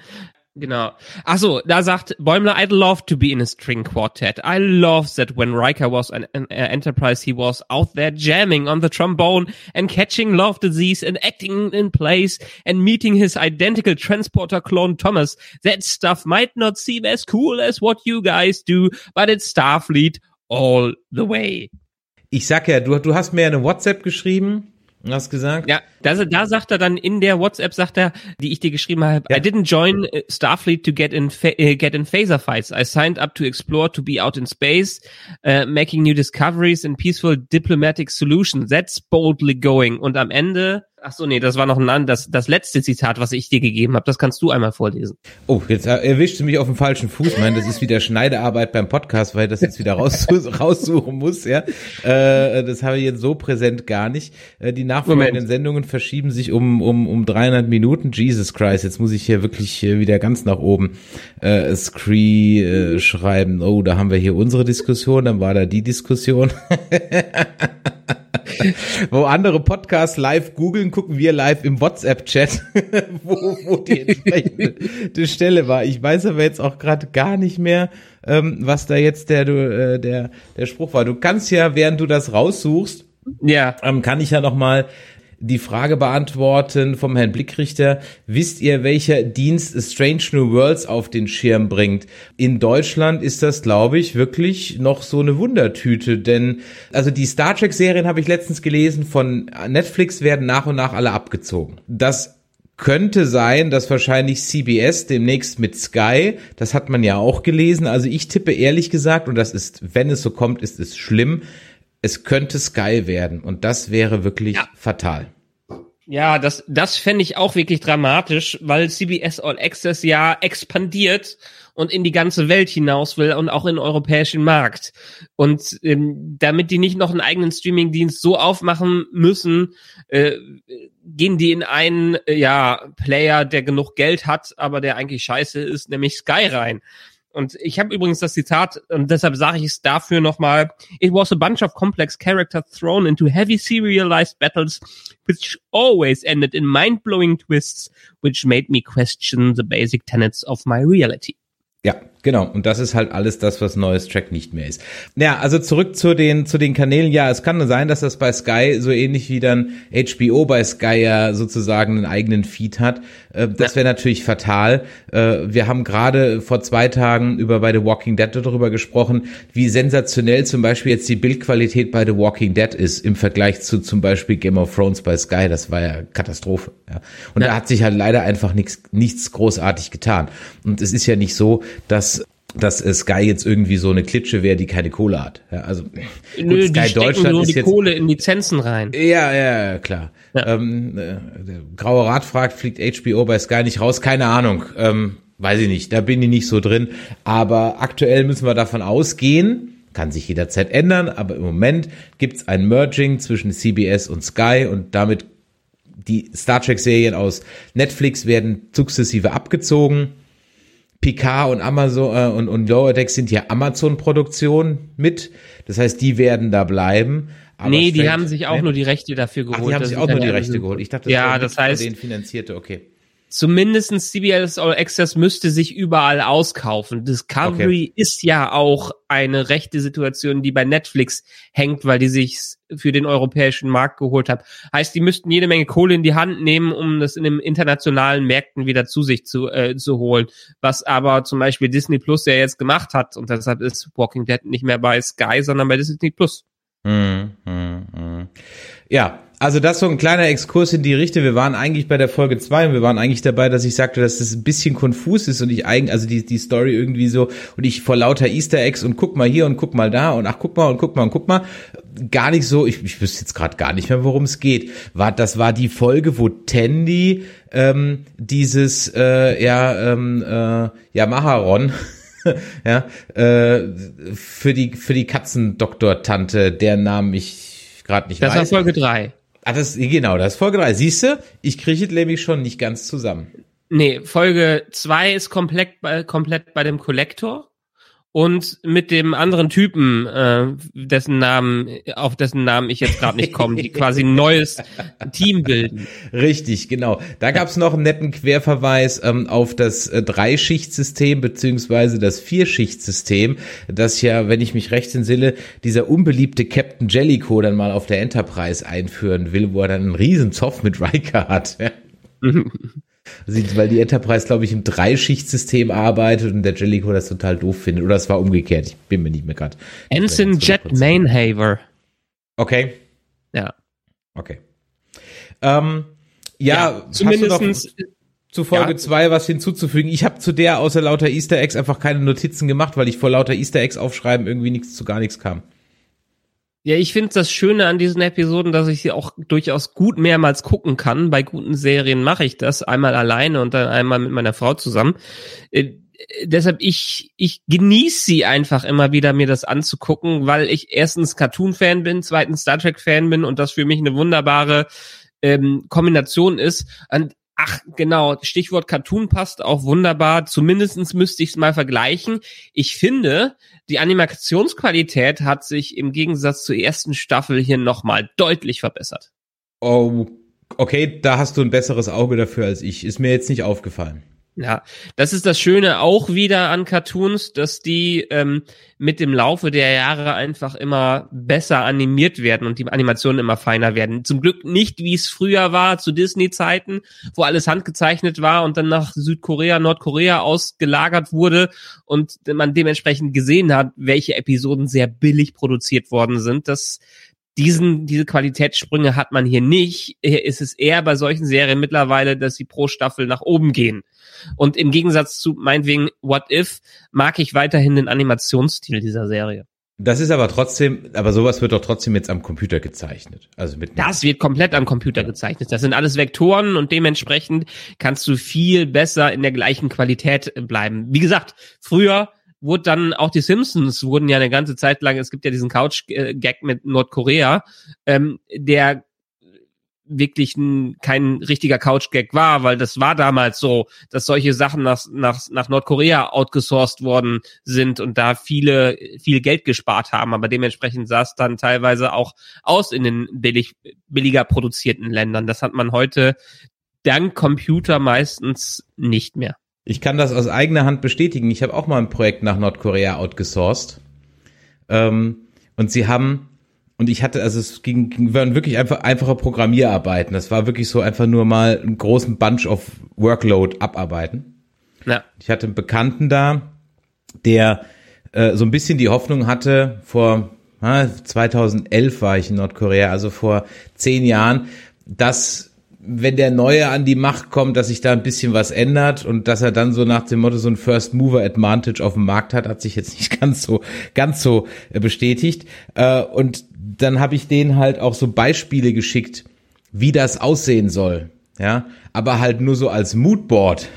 Genau. Ach so, da sagt Bäumler, I'd love to be in a string quartet. I love that when Riker was an, an uh, Enterprise, he was out there jamming on the trombone and catching love disease and acting in place and meeting his identical transporter clone Thomas. That stuff might not seem as cool as what you guys do, but it's Starfleet all the way. Ich sag ja, du, du hast mir eine WhatsApp geschrieben Hast gesagt? Ja, da, da sagt er dann in der WhatsApp, sagt er, die ich dir geschrieben habe, Ja. I didn't join uh, Starfleet to get in, uh, get in phaser fights. I signed up to explore, to be out in space, uh, making new discoveries and peaceful diplomatic solutions. That's boldly going. Und am Ende, ach so, nee, das war noch ein anderes, das letzte Zitat, was ich dir gegeben habe. Das kannst du einmal vorlesen. Oh, jetzt erwischte mich auf dem falschen Fuß. Ich meine, das ist wieder Schneidearbeit beim Podcast, weil ich das jetzt wieder raus, raussuchen muss. Ja, äh, Das habe ich jetzt so präsent gar nicht. Äh, die nachfolgenden. Sendungen verschieben sich um, um, um 300 Minuten. Jesus Christ, jetzt muss ich hier wirklich äh, wieder ganz nach oben äh, Scree äh, schreiben. Oh, da haben wir hier unsere Diskussion, dann war da die Diskussion. wo andere Podcasts live googeln, gucken wir live im WhatsApp-Chat, wo, wo die entsprechende Stelle war. Ich weiß aber jetzt auch gerade gar nicht mehr, ähm, was da jetzt der, äh, der, der Spruch war. Du kannst ja, während du das raussuchst, Ja. ähm, kann ich ja noch mal die Frage beantworten vom Herrn Blickrichter. Wisst ihr, welcher Dienst Strange New Worlds auf den Schirm bringt? In Deutschland ist das, glaube ich, wirklich noch so eine Wundertüte, denn also die Star Trek Serien habe ich letztens gelesen von Netflix werden nach und nach alle abgezogen. Das könnte sein, dass wahrscheinlich CBS demnächst mit Sky, das hat man ja auch gelesen, also ich tippe ehrlich gesagt, und das ist, wenn es so kommt, ist es schlimm, es könnte Sky werden und das wäre wirklich fatal. Ja, das, das fände ich auch wirklich dramatisch, weil CBS All Access ja expandiert und in die ganze Welt hinaus will und auch in den europäischen Markt. Und ähm, damit die nicht noch einen eigenen Streamingdienst so aufmachen müssen, äh, gehen die in einen äh, ja, Player, der genug Geld hat, aber der eigentlich scheiße ist, nämlich Sky rein. Und ich habe übrigens das Zitat, und deshalb sage ich es dafür nochmal, It was a bunch of complex characters thrown into heavy serialized battles, which always ended in mind-blowing twists, which made me question the basic tenets of my reality. Ja, genau. Und das ist halt alles das, was neues Track nicht mehr ist. Ja, also zurück zu den, zu den Kanälen. Ja, es kann sein, dass das bei Sky so ähnlich wie dann HBO bei Sky ja sozusagen einen eigenen Feed hat. Äh, Das wäre natürlich fatal. Äh, Wir haben gerade vor zwei Tagen über bei The Walking Dead darüber gesprochen, wie sensationell zum Beispiel jetzt die Bildqualität bei The Walking Dead ist im Vergleich zu zum Beispiel Game of Thrones bei Sky. Das war ja Katastrophe. Ja. Und Ja. da hat sich halt leider einfach nichts, nichts großartig getan. Und es ist ja nicht so, dass dass äh, Sky jetzt irgendwie so eine Klitsche wäre, die keine Kohle hat. Ja, also Nö, gut, die stecken nur die Kohle in Lizenzen rein. ja, ja, klar. Ja. Ähm, äh, der Graue Rat fragt, fliegt HBO bei Sky nicht raus? Keine Ahnung. Ähm, weiß ich nicht. Da bin ich nicht so drin. Aber aktuell müssen wir davon ausgehen, kann sich jederzeit ändern, aber im Moment gibt's ein Merging zwischen CBS und Sky und damit die Star Trek Serien aus Netflix werden sukzessive abgezogen. Picard und Amazon äh, und, und Lower Decks sind ja Amazon-Produktionen mit. Das heißt, die werden da bleiben. Aber nee, die haben sich auch Nee? nur die Rechte dafür geholt. Ach, die haben sich auch nur die Rechte geholt. Ich dachte, das ja, war das von heißt, denen finanzierte. Okay. Zumindestens CBS All Access müsste sich überall auskaufen. Discovery ist ja auch eine rechte Situation, die bei Netflix hängt, weil die sich für den europäischen Markt geholt haben. Heißt, die müssten jede Menge Kohle in die Hand nehmen, um das in den internationalen Märkten wieder zu sich zu, äh, zu holen. Was aber zum Beispiel Disney Plus ja jetzt gemacht hat. Und deshalb ist Walking Dead nicht mehr bei Sky, sondern bei Disney Plus. Hm, hm, hm. Ja, also das so ein kleiner Exkurs in die Richtung. Wir waren eigentlich bei der Folge zwei und wir waren eigentlich dabei, dass ich sagte, dass das ein bisschen konfus ist und ich eigentlich, also die, die Story irgendwie so und ich vor lauter Easter Eggs und guck mal hier und guck mal da und ach guck mal und guck mal und guck mal gar nicht so, ich, ich wüsste jetzt gerade gar nicht mehr, worum es geht. War, das war die Folge, wo Tandy ähm, dieses äh, ja, ähm, äh, ja, Maharon ja, äh, für die für die Katzendoktor-Tante, deren Namen ich gerade nicht Das war weiß. Folge drei. Ah, das, genau, das ist Folge 3. Siehst du, ich kriege es nämlich schon nicht ganz zusammen. Nee, Folge zwei ist komplett bei, komplett bei dem Collector und mit dem anderen Typen, äh, dessen Namen, auf dessen Namen ich jetzt gerade nicht komme, die quasi ein neues Team bilden. Richtig, genau. Da gab's noch einen netten Querverweis ähm, auf das äh, Dreischichtsystem beziehungsweise das Vierschichtsystem, das ja, wenn ich mich recht entsinne, dieser unbeliebte Captain Jellicoe dann mal auf der Enterprise einführen will, wo er dann einen riesen Zoff mit Riker hat. Weil die Enterprise, glaube ich, im Dreischichtsystem arbeitet und der Jellicoe das total doof findet. Oder es war umgekehrt. Ich bin mir nicht mehr gerade. Ensign Jet Mainhaver. Okay, Ja. okay. Ähm, ja, Ja, noch zu Folge Ja. 2 was hinzuzufügen. Ich habe zu der außer lauter Easter Eggs einfach keine Notizen gemacht, weil ich vor lauter Easter Eggs aufschreiben irgendwie nichts zu gar nichts kam. Ja, ich finde das Schöne an diesen Episoden, dass ich sie auch durchaus gut mehrmals gucken kann. Bei guten Serien mache ich das einmal alleine und dann einmal mit meiner Frau zusammen. Äh, deshalb ich ich genieße sie einfach immer wieder mir das anzugucken, weil ich erstens Cartoon-Fan bin, zweitens Star Trek-Fan bin und das für mich eine wunderbare ähm, Kombination ist. Und ach genau, Stichwort Cartoon passt auch wunderbar. Zumindestens müsste ich es mal vergleichen. Ich finde, die Animationsqualität hat sich im Gegensatz zur ersten Staffel hier nochmal deutlich verbessert. Oh, okay, da hast du ein besseres Auge dafür als ich. Ist mir jetzt nicht aufgefallen. Ja, das ist das Schöne auch wieder an Cartoons, dass die ähm, mit dem Laufe der Jahre einfach immer besser animiert werden und die Animationen immer feiner werden. Zum Glück nicht, wie es früher war, zu Disney-Zeiten, wo alles handgezeichnet war und dann nach Südkorea, Nordkorea ausgelagert wurde und man dementsprechend gesehen hat, welche Episoden sehr billig produziert worden sind. Das diesen, diese Qualitätssprünge hat man hier nicht. Hier ist es eher bei solchen Serien mittlerweile, dass sie pro Staffel nach oben gehen. Und im Gegensatz zu meinetwegen What If mag ich weiterhin den Animationsstil dieser Serie. Das ist aber trotzdem, aber sowas wird doch trotzdem jetzt am Computer gezeichnet. Also mit Das wird komplett am Computer gezeichnet. Das sind alles Vektoren und dementsprechend kannst du viel besser in der gleichen Qualität bleiben. Wie gesagt, früher wurde dann auch die Simpsons wurden ja eine ganze Zeit lang, es gibt ja diesen Couch-Gag mit Nordkorea, ähm, der wirklich ein, kein richtiger Couch-Gag war, weil das war damals so, dass solche Sachen nach, nach, nach Nordkorea outgesourced worden sind und da viele viel Geld gespart haben, aber dementsprechend sah es dann teilweise auch aus in den billig, billiger produzierten Ländern. Das hat man heute dank Computer meistens nicht mehr. Ich kann das aus eigener Hand bestätigen. Ich habe auch mal ein Projekt nach Nordkorea outgesourced. Ähm, und sie haben, und ich hatte, also es ging, ging waren wirklich einfach einfache Programmierarbeiten. Das war wirklich so einfach nur mal einen großen Bunch of Workload abarbeiten. Ja. Ich hatte einen Bekannten da, der äh, so ein bisschen die Hoffnung hatte, vor ah, 2011 war ich in Nordkorea, also vor zehn Jahren, dass wenn der Neue an die Macht kommt, dass sich da ein bisschen was ändert und dass er dann so nach dem Motto so ein First Mover Advantage auf dem Markt hat, hat sich jetzt nicht ganz so ganz so äh, bestätigt. Äh, Und dann habe ich denen halt auch so Beispiele geschickt, wie das aussehen soll. Ja, aber halt nur so als Moodboard.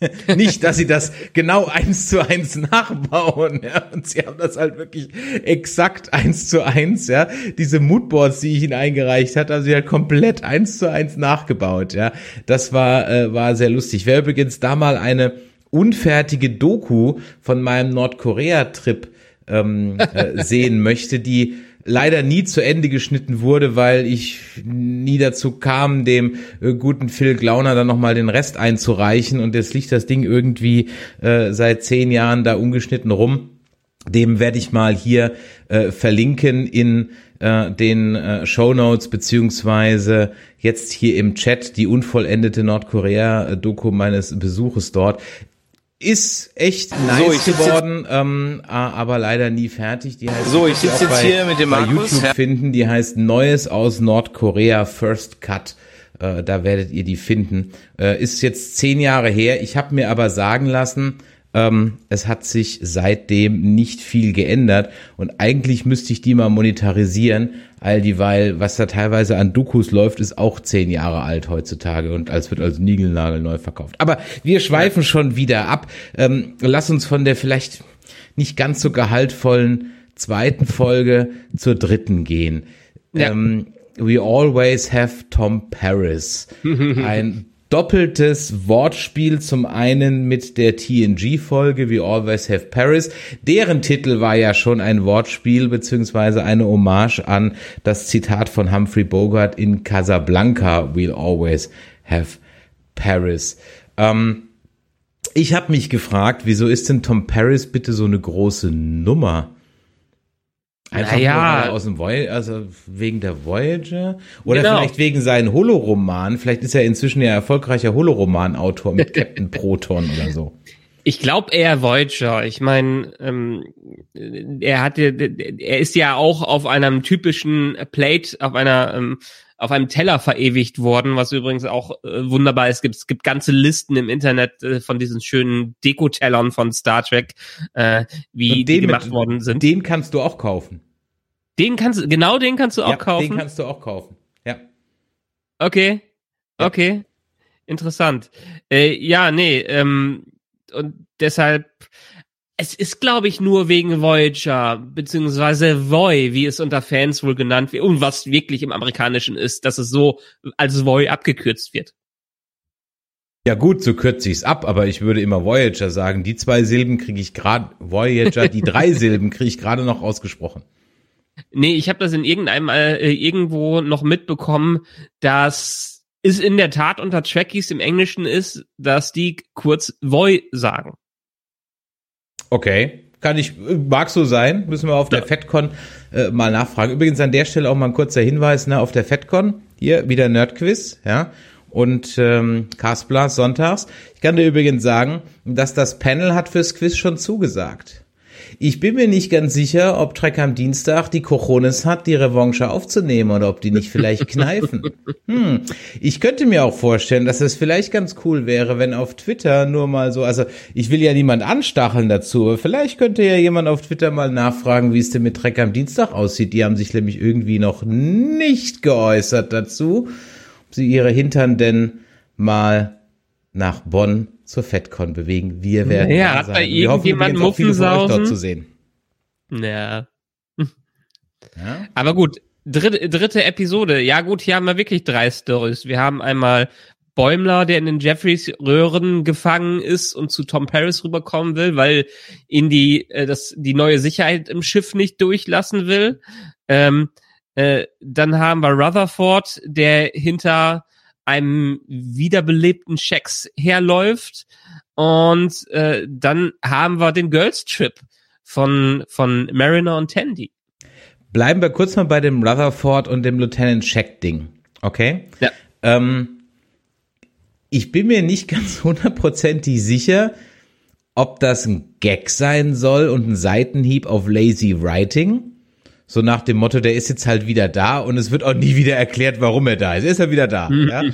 Nicht, dass sie das genau eins zu eins nachbauen, ja. Und sie haben das halt wirklich exakt eins zu eins, ja. Diese Moodboards, die ich ihnen eingereicht hat, haben sie halt komplett eins zu eins nachgebaut, ja. Das war, äh, war sehr lustig. Wer übrigens da mal eine unfertige Doku von meinem Nordkorea-Trip ähm, äh, sehen möchte, die leider nie zu Ende geschnitten wurde, weil ich nie dazu kam, dem äh, guten Phil Glauner dann nochmal den Rest einzureichen und jetzt liegt das Ding irgendwie äh, seit zehn Jahren da ungeschnitten rum. Dem werde ich mal hier äh, verlinken in äh, den äh, Show Notes beziehungsweise jetzt hier im Chat die unvollendete Nordkorea-Doku meines Besuches dort. Ist echt nice So, geworden, ähm, aber leider nie fertig. Die heißt So, ich sitze jetzt bei, hier mit dem Markus. YouTube finden. Die heißt Neues aus Nordkorea First Cut. Äh, da werdet ihr die finden. Äh, ist jetzt zehn Jahre her. Ich habe mir aber sagen lassen, ähm, es hat sich seitdem nicht viel geändert und eigentlich müsste ich die mal monetarisieren, all dieweil, was da teilweise an Dokus läuft, ist auch zehn Jahre alt heutzutage und als wird als Nigelnagel neu verkauft. Aber wir schweifen schon wieder ab. Ähm, lass uns von der vielleicht nicht ganz so gehaltvollen zweiten Folge zur dritten gehen. Ja. Ähm, We always have Tom Paris. Ein doppeltes Wortspiel zum einen mit der TNG-Folge We Always Have Paris. Deren Titel war ja schon ein Wortspiel beziehungsweise eine Hommage an das Zitat von Humphrey Bogart in Casablanca We'll Always Have Paris. Ähm, ich habe mich gefragt, wieso ist denn Tom Paris bitte so eine große Nummer? Einfach Naja. nur aus dem Voy also wegen der Voyager oder Genau. vielleicht wegen seinen Holoroman. Vielleicht ist er inzwischen ja erfolgreicher Holoroman-Autor mit Captain Proton oder so. Ich glaube eher Voyager. Ich meine, ähm, er hatte, er ist ja auch auf einem typischen Plate, auf einer, ähm, auf einem Teller verewigt worden, was übrigens auch äh, wunderbar ist. Es gibt, es gibt ganze Listen im Internet äh, von diesen schönen Dekotellern von Star Trek, äh, wie die gemacht mit, worden sind. Den kannst du auch kaufen. Den kannst du, genau den kannst du auch ja, kaufen? den kannst du auch kaufen, ja. Okay, okay, interessant. Äh, ja, nee, ähm, und deshalb, es ist, glaube ich, nur wegen Voyager, beziehungsweise Voy, wie es unter Fans wohl genannt wird, und was wirklich im Amerikanischen ist, dass es so als Voy abgekürzt wird. Ja gut, so kürze ich es ab, aber ich würde immer Voyager sagen. Die zwei Silben kriege ich gerade, Voyager, die drei Silben kriege ich gerade noch ausgesprochen. Nee, ich habe das in irgendeinem äh, irgendwo noch mitbekommen, dass es in der Tat unter Trekkies im Englischen ist, dass die kurz Voy sagen. Okay, kann ich, mag so sein, müssen wir auf der FedCon äh, mal nachfragen. Übrigens an der Stelle auch mal ein kurzer Hinweis, ne, auf der FedCon, hier wieder Nerdquiz, ja, und ähm, Castblast sonntags. Ich kann dir übrigens sagen, dass das Panel hat fürs Quiz schon zugesagt. Ich bin mir nicht ganz sicher, ob Trek am Dienstag die Cojones hat, die Revanche aufzunehmen oder ob die nicht vielleicht kneifen. Hm. Ich könnte mir auch vorstellen, dass es vielleicht ganz cool wäre, wenn auf Twitter nur mal so, also ich will ja niemand anstacheln dazu, aber vielleicht könnte ja jemand auf Twitter mal nachfragen, wie es denn mit Trek am Dienstag aussieht. Die haben sich nämlich irgendwie noch nicht geäußert dazu, ob sie ihre Hintern denn mal nach Bonn zur FedCon bewegen. Wir werden ja, hat da irgendjemand Muffensausen? dort zu sehen. Ja. ja. Aber gut, dritte, dritte Episode. Ja gut, hier haben wir wirklich drei Stories. Wir haben einmal Bäumler, der in den Jeffreys Röhren gefangen ist und zu Tom Paris rüberkommen will, weil ihn die äh, das die neue Sicherheit im Schiff nicht durchlassen will. Ähm, äh, dann haben wir Rutherford, der hinter einem wiederbelebten Checks herläuft. Und äh, dann haben wir den Girls Trip von, von Mariner und Tandy. Bleiben wir kurz mal bei dem Rutherford und dem Lieutenant Check Ding. Okay? Ja. Ähm, ich bin mir nicht ganz hundertprozentig sicher, ob das ein Gag sein soll und ein Seitenhieb auf Lazy Writing so nach dem Motto, der ist jetzt halt wieder da und es wird auch nie wieder erklärt, warum er da ist. Er ist ja wieder da. ja?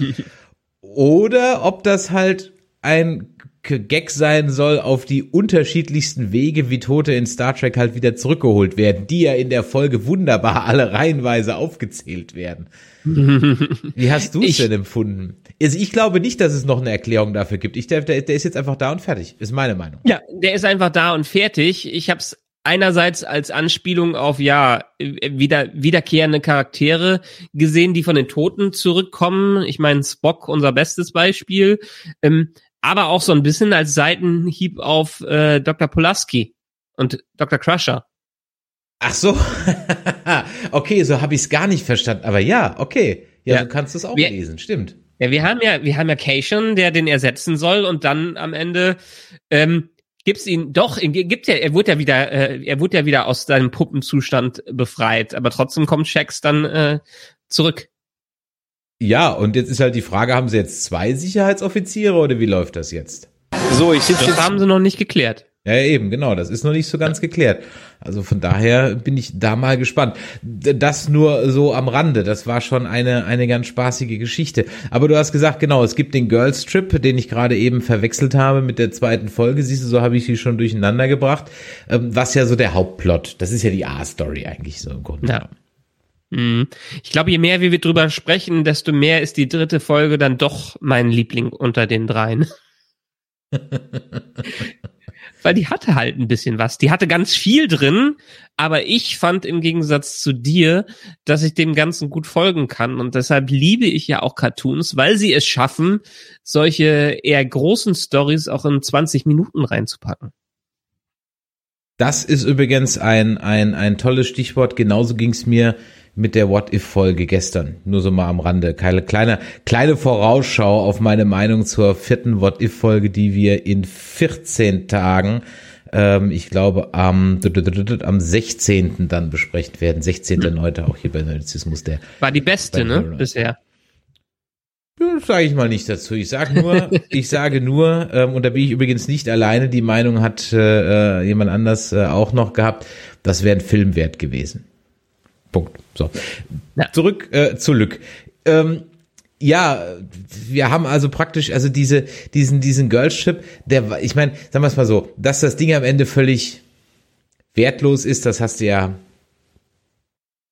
Oder ob das halt ein Gag sein soll auf die unterschiedlichsten Wege, wie Tote in Star Trek halt wieder zurückgeholt werden, die ja in der Folge wunderbar alle reihenweise aufgezählt werden. Wie hast du es denn empfunden? Also ich glaube nicht, dass es noch eine Erklärung dafür gibt. Ich, der, der ist jetzt einfach da und fertig, ist meine Meinung. Ja, der ist einfach da und fertig. Ich habe es einerseits als Anspielung auf ja wieder wiederkehrende Charaktere gesehen, die von den Toten zurückkommen. Ich meine Spock, unser bestes Beispiel, ähm, aber auch so ein bisschen als Seitenhieb auf äh, Dr. Pulaski und Dr. Crusher. Ach so, okay, so habe ich es gar nicht verstanden. Aber ja, okay, ja, ja. du kannst es auch wir, lesen, stimmt. Ja, wir haben ja, wir haben ja Cation, der den ersetzen soll und dann am Ende ähm, gibt's ihn doch, gibt ja, er wurde ja wieder, äh, er wurde ja wieder aus seinem Puppenzustand befreit, aber trotzdem kommt Shax dann äh, zurück. Ja, und jetzt ist halt die Frage, haben sie jetzt zwei Sicherheitsoffiziere oder wie läuft das jetzt? So, ich sitze Das haben sie noch nicht geklärt. Ja, eben, genau. Das ist noch nicht so ganz geklärt. Also von daher bin ich da mal gespannt. Das nur so am Rande. Das war schon eine, eine ganz spaßige Geschichte. Aber du hast gesagt, genau, es gibt den Girls Trip, den ich gerade eben verwechselt habe mit der zweiten Folge. Siehst du, so habe ich sie schon durcheinander gebracht. Ähm, was ja so der Hauptplot. Das ist ja die A-Story eigentlich so im Grunde. Ja. Mhm. Ich glaube, je mehr wir drüber sprechen, desto mehr ist die dritte Folge dann doch mein Liebling unter den dreien. weil die hatte halt ein bisschen was. Die hatte ganz viel drin, aber ich fand im Gegensatz zu dir, dass ich dem Ganzen gut folgen kann und deshalb liebe ich ja auch Cartoons, weil sie es schaffen, solche eher großen Stories auch in 20 Minuten reinzupacken. Das ist übrigens ein, ein, ein tolles Stichwort. Genauso ging es mir mit der What-If-Folge gestern. Nur so mal am Rande. Keine kleine, kleine Vorausschau auf meine Meinung zur vierten What-If-Folge, die wir in 14 Tagen, ähm, ich glaube, am, am 16. dann besprechen werden. 16.9. auch hier bei Nerdizismus. Der War die beste, ne? Bisher. Ja, sage ich mal nicht dazu. Ich sage nur, ich sage nur, ähm, und da bin ich übrigens nicht alleine, die Meinung hat äh, äh jemand anders äh, auch noch gehabt, das wäre ein Film wert gewesen. Punkt. So. Ja. Zurück äh, zu Lück. ähm, ja, wir haben also praktisch, also diese, diesen, diesen Girlship, der, ich meine, sagen wir es mal so, dass das Ding am Ende völlig wertlos ist, das hast du ja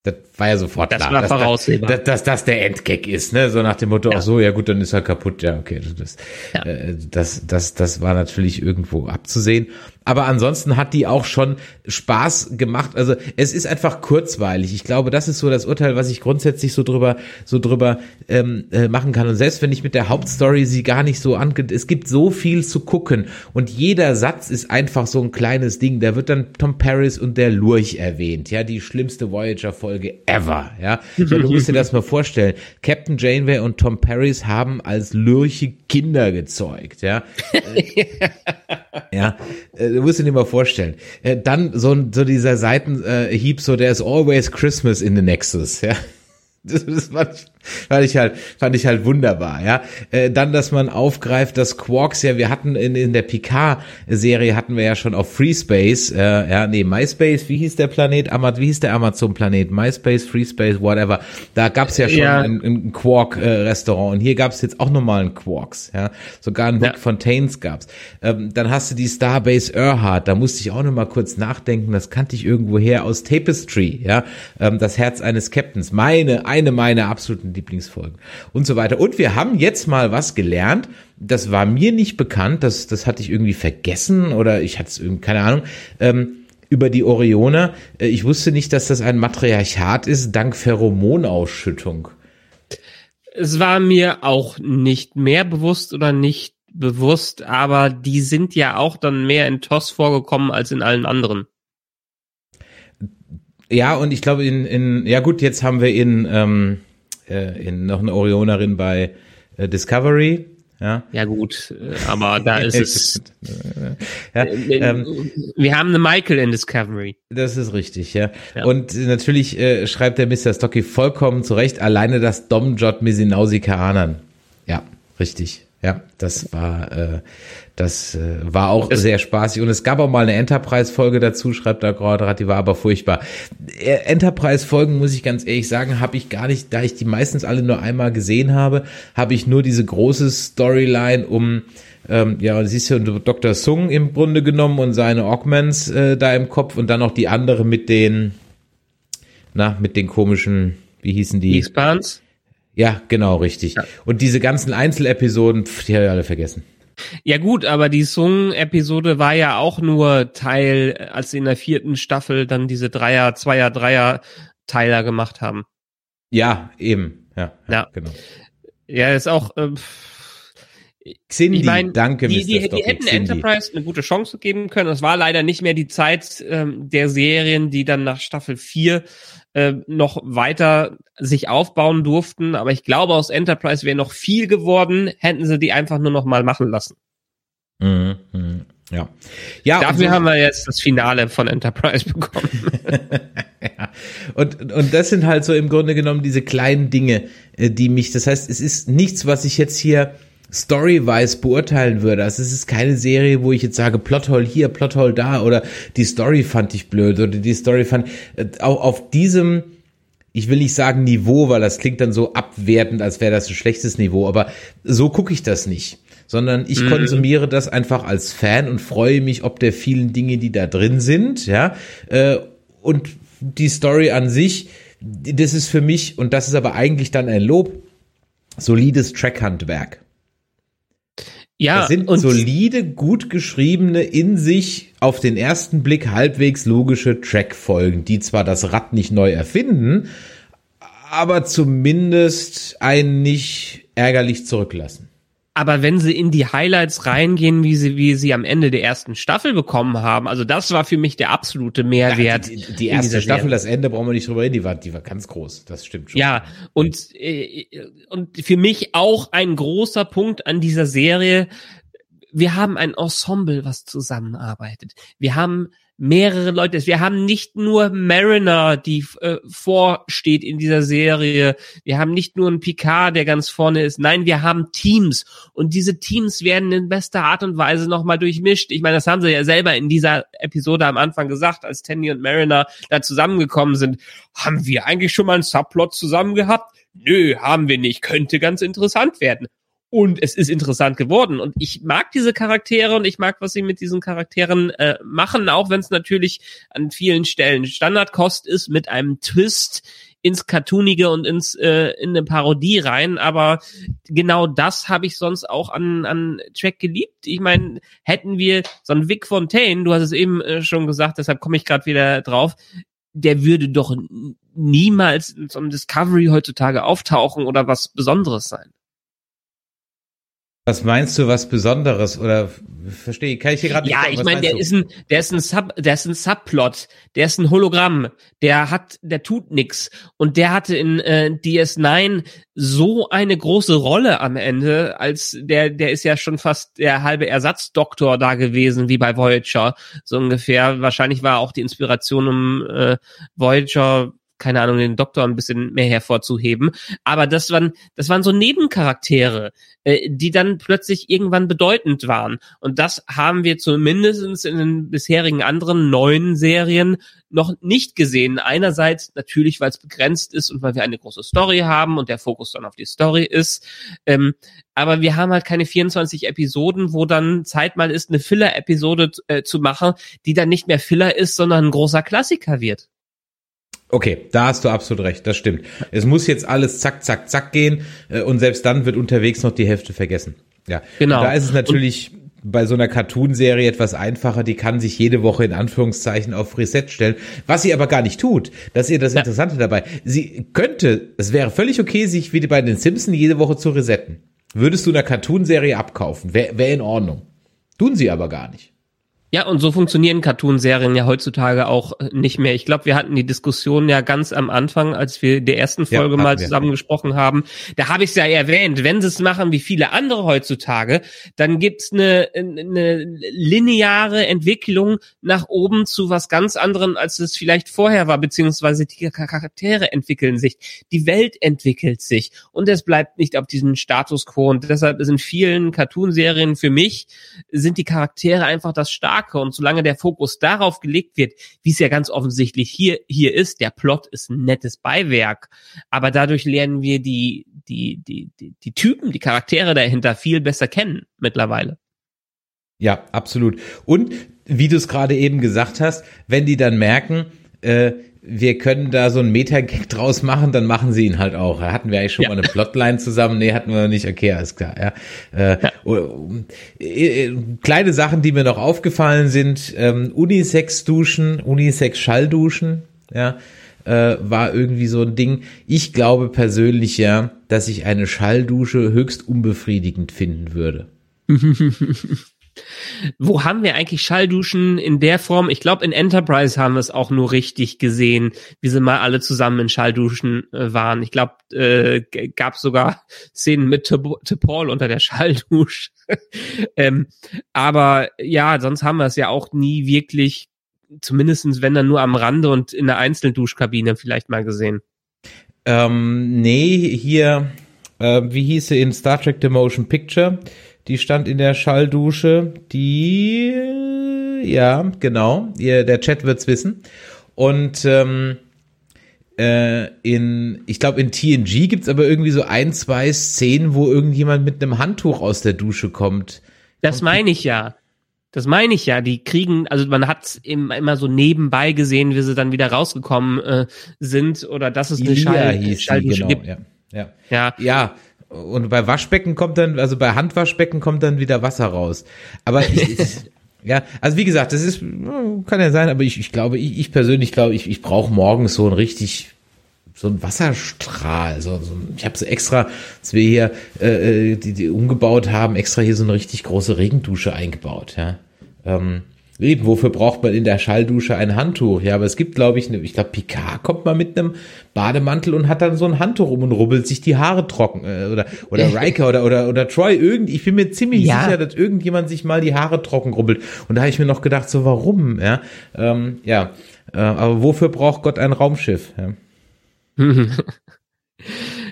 das war ja sofort das klar. War voraussehbar. Dass, dass, dass das der Endgag ist, ne? So nach dem Motto, ja. ach so, ja gut, dann ist er kaputt. Ja, okay. Das, ja. Äh, das, das, das war natürlich irgendwo abzusehen. Aber ansonsten hat die auch schon Spaß gemacht. Also es ist einfach kurzweilig. Ich glaube, das ist so das Urteil, was ich grundsätzlich so drüber, so drüber ähm, äh, machen kann. Und selbst wenn ich mit der Hauptstory sie gar nicht so ange, es gibt so viel zu gucken und jeder Satz ist einfach so ein kleines Ding. Da wird dann Tom Paris und der Lurch erwähnt, ja, die schlimmste Voyager-Folge ever, ja. So, du musst dir das mal vorstellen. Captain Janeway und Tom Paris haben als Lurche Kinder gezeugt, ja. ja, äh, du musst dir mal vorstellen. Äh, dann so, so dieser Seitenhieb, so there's always Christmas in the Nexus, ja. Das, fand, ich, halt, fand ich halt wunderbar, ja. Äh, dann, dass man aufgreift, dass Quarks ja, wir hatten in, in der Picard-Serie hatten wir ja schon auf FreeSpace, äh, ja, nee, MySpace, wie hieß der Planet? Amaz, wie hieß der Amazon-Planet? MySpace, FreeSpace, whatever. Da gab's ja schon ja. ein, ein Quark-Restaurant äh, und hier gab's jetzt auch nochmal ein Quarks, ja. Sogar ein ja. Fontaines gab's. Ähm, dann hast du die Starbase Earhart, da musste ich auch nochmal kurz nachdenken, das kannte ich irgendwo her aus Tapestry, ja. Ähm, das Herz eines Captains. Meine, eine meiner absoluten Lieblingsfolgen und so weiter. Und wir haben jetzt mal was gelernt, das war mir nicht bekannt, das, das hatte ich irgendwie vergessen oder ich hatte es irgendwie, keine Ahnung, ähm, über die Orioner. Äh, ich wusste nicht, dass das ein Matriarchat ist, dank Pheromonausschüttung. Es war mir auch nicht mehr bewusst oder nicht bewusst, aber die sind ja auch dann mehr in TOS vorgekommen als in allen anderen. Ja, und ich glaube, in, in, ja gut, jetzt haben wir in, ähm, äh, in noch eine Orionerin bei äh, Discovery. Ja. ja gut, äh, aber da ist es. ja, äh, ähm, wir haben eine Michael in Discovery. Das ist richtig, ja. ja. Und natürlich äh, schreibt der Mr. Stocky vollkommen zurecht, alleine das Domjot Misinausikaanern. Ja, richtig. Ja, das war, äh, das äh, war auch sehr spaßig. Und es gab auch mal eine Enterprise-Folge dazu, schreibt da gerade, die war aber furchtbar. Äh, Enterprise-Folgen, muss ich ganz ehrlich sagen, habe ich gar nicht, da ich die meistens alle nur einmal gesehen habe, habe ich nur diese große Storyline um ähm, ja, und siehst du Dr. Sung im Grunde genommen und seine Augments äh, da im Kopf und dann noch die andere mit den, na, mit den komischen, wie hießen die? Expans? Ja, genau, richtig. Ja. Und diese ganzen Einzelepisoden, pff, die habe ich alle vergessen. Ja gut, aber die Sung-Episode war ja auch nur Teil, als sie in der vierten Staffel dann diese Dreier, Zweier, Dreier Teiler gemacht haben. Ja, eben. Ja, ja, ja. genau. Ja, ist auch. Äh, Xindi, ich mein, danke, die, die, die hätten Xindi. Enterprise eine gute Chance geben können. Es war leider nicht mehr die Zeit ähm, der Serien, die dann nach Staffel 4 äh, noch weiter sich aufbauen durften. Aber ich glaube, aus Enterprise wäre noch viel geworden, hätten sie die einfach nur noch mal machen lassen. Mhm, mh. Ja. ja Dafür so, haben wir jetzt das Finale von Enterprise bekommen. ja. und, und das sind halt so im Grunde genommen diese kleinen Dinge, äh, die mich, das heißt, es ist nichts, was ich jetzt hier Story-wise beurteilen würde. Also es ist keine Serie, wo ich jetzt sage, Plothole hier, Plothole da oder die Story fand ich blöd oder die Story fand äh, auch auf diesem ich will nicht sagen Niveau, weil das klingt dann so abwertend, als wäre das ein schlechtes Niveau, aber so gucke ich das nicht, sondern ich mhm. konsumiere das einfach als Fan und freue mich ob der vielen Dinge, die da drin sind, ja, äh, und die Story an sich, das ist für mich, und das ist aber eigentlich dann ein Lob, solides Trackhandwerk. Ja, das sind solide, gut geschriebene, in sich auf den ersten Blick halbwegs logische Trackfolgen, die zwar das Rad nicht neu erfinden, aber zumindest einen nicht ärgerlich zurücklassen. Aber wenn sie in die Highlights reingehen, wie sie, wie sie am Ende der ersten Staffel bekommen haben, also das war für mich der absolute Mehrwert. Ja, die, die erste Staffel, Serie. das Ende brauchen wir nicht drüber reden, die war, die war ganz groß, das stimmt schon. Ja, und, äh, und für mich auch ein großer Punkt an dieser Serie, wir haben ein Ensemble, was zusammenarbeitet. Wir haben mehrere Leute. Wir haben nicht nur Mariner, die äh, vorsteht in dieser Serie. Wir haben nicht nur einen Picard, der ganz vorne ist. Nein, wir haben Teams. Und diese Teams werden in bester Art und Weise nochmal durchmischt. Ich meine, das haben sie ja selber in dieser Episode am Anfang gesagt, als Tandy und Mariner da zusammengekommen sind. Haben wir eigentlich schon mal einen Subplot zusammen gehabt? nö, haben wir nicht, könnte ganz interessant werden. Und es ist interessant geworden. Und ich mag diese Charaktere und ich mag, was sie mit diesen Charakteren äh, machen, auch wenn es natürlich an vielen Stellen Standardkost ist mit einem Twist ins Cartoonige und ins äh, in eine Parodie rein, aber genau das habe ich sonst auch an an Track geliebt. Ich meine, hätten wir so einen Vic Fontaine, du hast es eben äh, schon gesagt, deshalb komme ich gerade wieder drauf, der würde doch niemals in so einem Discovery heutzutage auftauchen oder was Besonderes sein. Was meinst du, was Besonderes oder verstehe? Kann ich hier gerade nicht Ja, sagen, ich meine, der du? ist ein, der ist ein Sub, der ist ein Subplot, der ist ein Hologramm, der hat, der tut nix und der hatte in äh, DS9 so eine große Rolle am Ende, als der, der ist ja schon fast der halbe Ersatzdoktor da gewesen, wie bei Voyager so ungefähr. Wahrscheinlich war auch die Inspiration um äh, Voyager keine Ahnung, den Doktor ein bisschen mehr hervorzuheben. Aber das waren, das waren so Nebencharaktere, äh, die dann plötzlich irgendwann bedeutend waren. Und das haben wir zumindest in den bisherigen anderen neuen Serien noch nicht gesehen. Einerseits natürlich, weil es begrenzt ist und weil wir eine große Story haben und der Fokus dann auf die Story ist. Ähm, aber wir haben halt keine 24 Episoden, wo dann Zeit mal ist, eine Filler-Episode äh, zu machen, die dann nicht mehr Filler ist, sondern ein großer Klassiker wird. Okay, da hast du absolut recht, das stimmt. Es muss jetzt alles zack, zack, zack gehen äh, und selbst dann wird unterwegs noch die Hälfte vergessen. Ja, genau. Und da ist es natürlich und bei so einer Cartoon-Serie etwas einfacher, die kann sich jede Woche in Anführungszeichen auf Reset stellen, was sie aber gar nicht tut. Das ist ihr das Interessante ja. dabei. Sie könnte, es wäre völlig okay, sich wie bei den Simpsons jede Woche zu resetten. Würdest du einer Cartoon-Serie abkaufen, wäre wär in Ordnung. Tun sie aber gar nicht. Ja, und so funktionieren Cartoonserien ja heutzutage auch äh, nicht mehr. Ich glaube, wir hatten die Diskussion ja ganz am Anfang, als wir der ersten Folge ja, mal zusammen gesprochen haben. Da habe ich es ja erwähnt, wenn sie es machen wie viele andere heutzutage, dann gibt's eine, eine lineare Entwicklung nach oben zu was ganz anderem, als es vielleicht vorher war, beziehungsweise die Charaktere entwickeln sich, die Welt entwickelt sich und es bleibt nicht auf diesem Status quo. Und deshalb sind vielen Cartoonserien für mich, sind die Charaktere einfach das stark Marke und solange der Fokus darauf gelegt wird, wie es ja ganz offensichtlich hier, hier ist, der Plot ist ein nettes Beiwerk, aber dadurch lernen wir die, die, die, die, die Typen, die Charaktere dahinter viel besser kennen mittlerweile. Ja, absolut. Und wie du es gerade eben gesagt hast, wenn die dann merken, äh, wir können da so ein Meta-Gag draus machen, dann machen sie ihn halt auch. Hatten wir eigentlich schon ja. mal eine Plotline zusammen? Nee, hatten wir noch nicht. Okay, alles klar. Ja. Äh, ja. Äh, äh, kleine Sachen, die mir noch aufgefallen sind, ähm, Unisex-Duschen, Unisex-Schallduschen, ja, äh, war irgendwie so ein Ding. Ich glaube persönlich ja, dass ich eine Schalldusche höchst unbefriedigend finden würde. Wo haben wir eigentlich Schallduschen in der Form? Ich glaube, in Enterprise haben wir es auch nur richtig gesehen, wie sie mal alle zusammen in Schallduschen äh, waren. Ich glaube, äh, gab sogar Szenen mit Paul unter der Schalldusche. ähm, aber ja, sonst haben wir es ja auch nie wirklich, zumindestens wenn dann nur am Rande und in der Einzelduschkabine vielleicht mal gesehen. Ähm, nee, hier, äh, wie hieß sie in Star Trek The Motion Picture? Die stand in der Schalldusche. Die, ja, genau. Ihr, der Chat wird's wissen. Und ähm, äh, in, ich glaube, in TNG gibt's aber irgendwie so ein, zwei Szenen, wo irgendjemand mit einem Handtuch aus der Dusche kommt. Das meine ich ja. Das meine ich ja. Die kriegen, also man hat immer so nebenbei gesehen, wie sie dann wieder rausgekommen äh, sind oder dass es eine Schall, Schalldusche genau, gibt. Ja. Ja. ja. ja, und bei Waschbecken kommt dann, also bei Handwaschbecken kommt dann wieder Wasser raus. Aber ich, ja, also wie gesagt, das ist, kann ja sein, aber ich, ich glaube, ich, ich persönlich glaube, ich, ich brauche morgens so ein richtig so ein Wasserstrahl. So, so ich habe so extra, als wir hier äh, äh, die, die umgebaut haben, extra hier so eine richtig große Regendusche eingebaut. Ja, ähm, Eben, wofür braucht man in der Schalldusche ein Handtuch? Ja, aber es gibt, glaube ich, ne, ich glaube, Picard kommt mal mit einem Bademantel und hat dann so ein Handtuch um und rubbelt sich die Haare trocken. Äh, oder oder Riker oder, oder, oder Troy, irgend, ich bin mir ziemlich ja. sicher, dass irgendjemand sich mal die Haare trocken rubbelt. Und da habe ich mir noch gedacht, so warum? Ja, ähm, ja. Äh, aber wofür braucht Gott ein Raumschiff? Ja.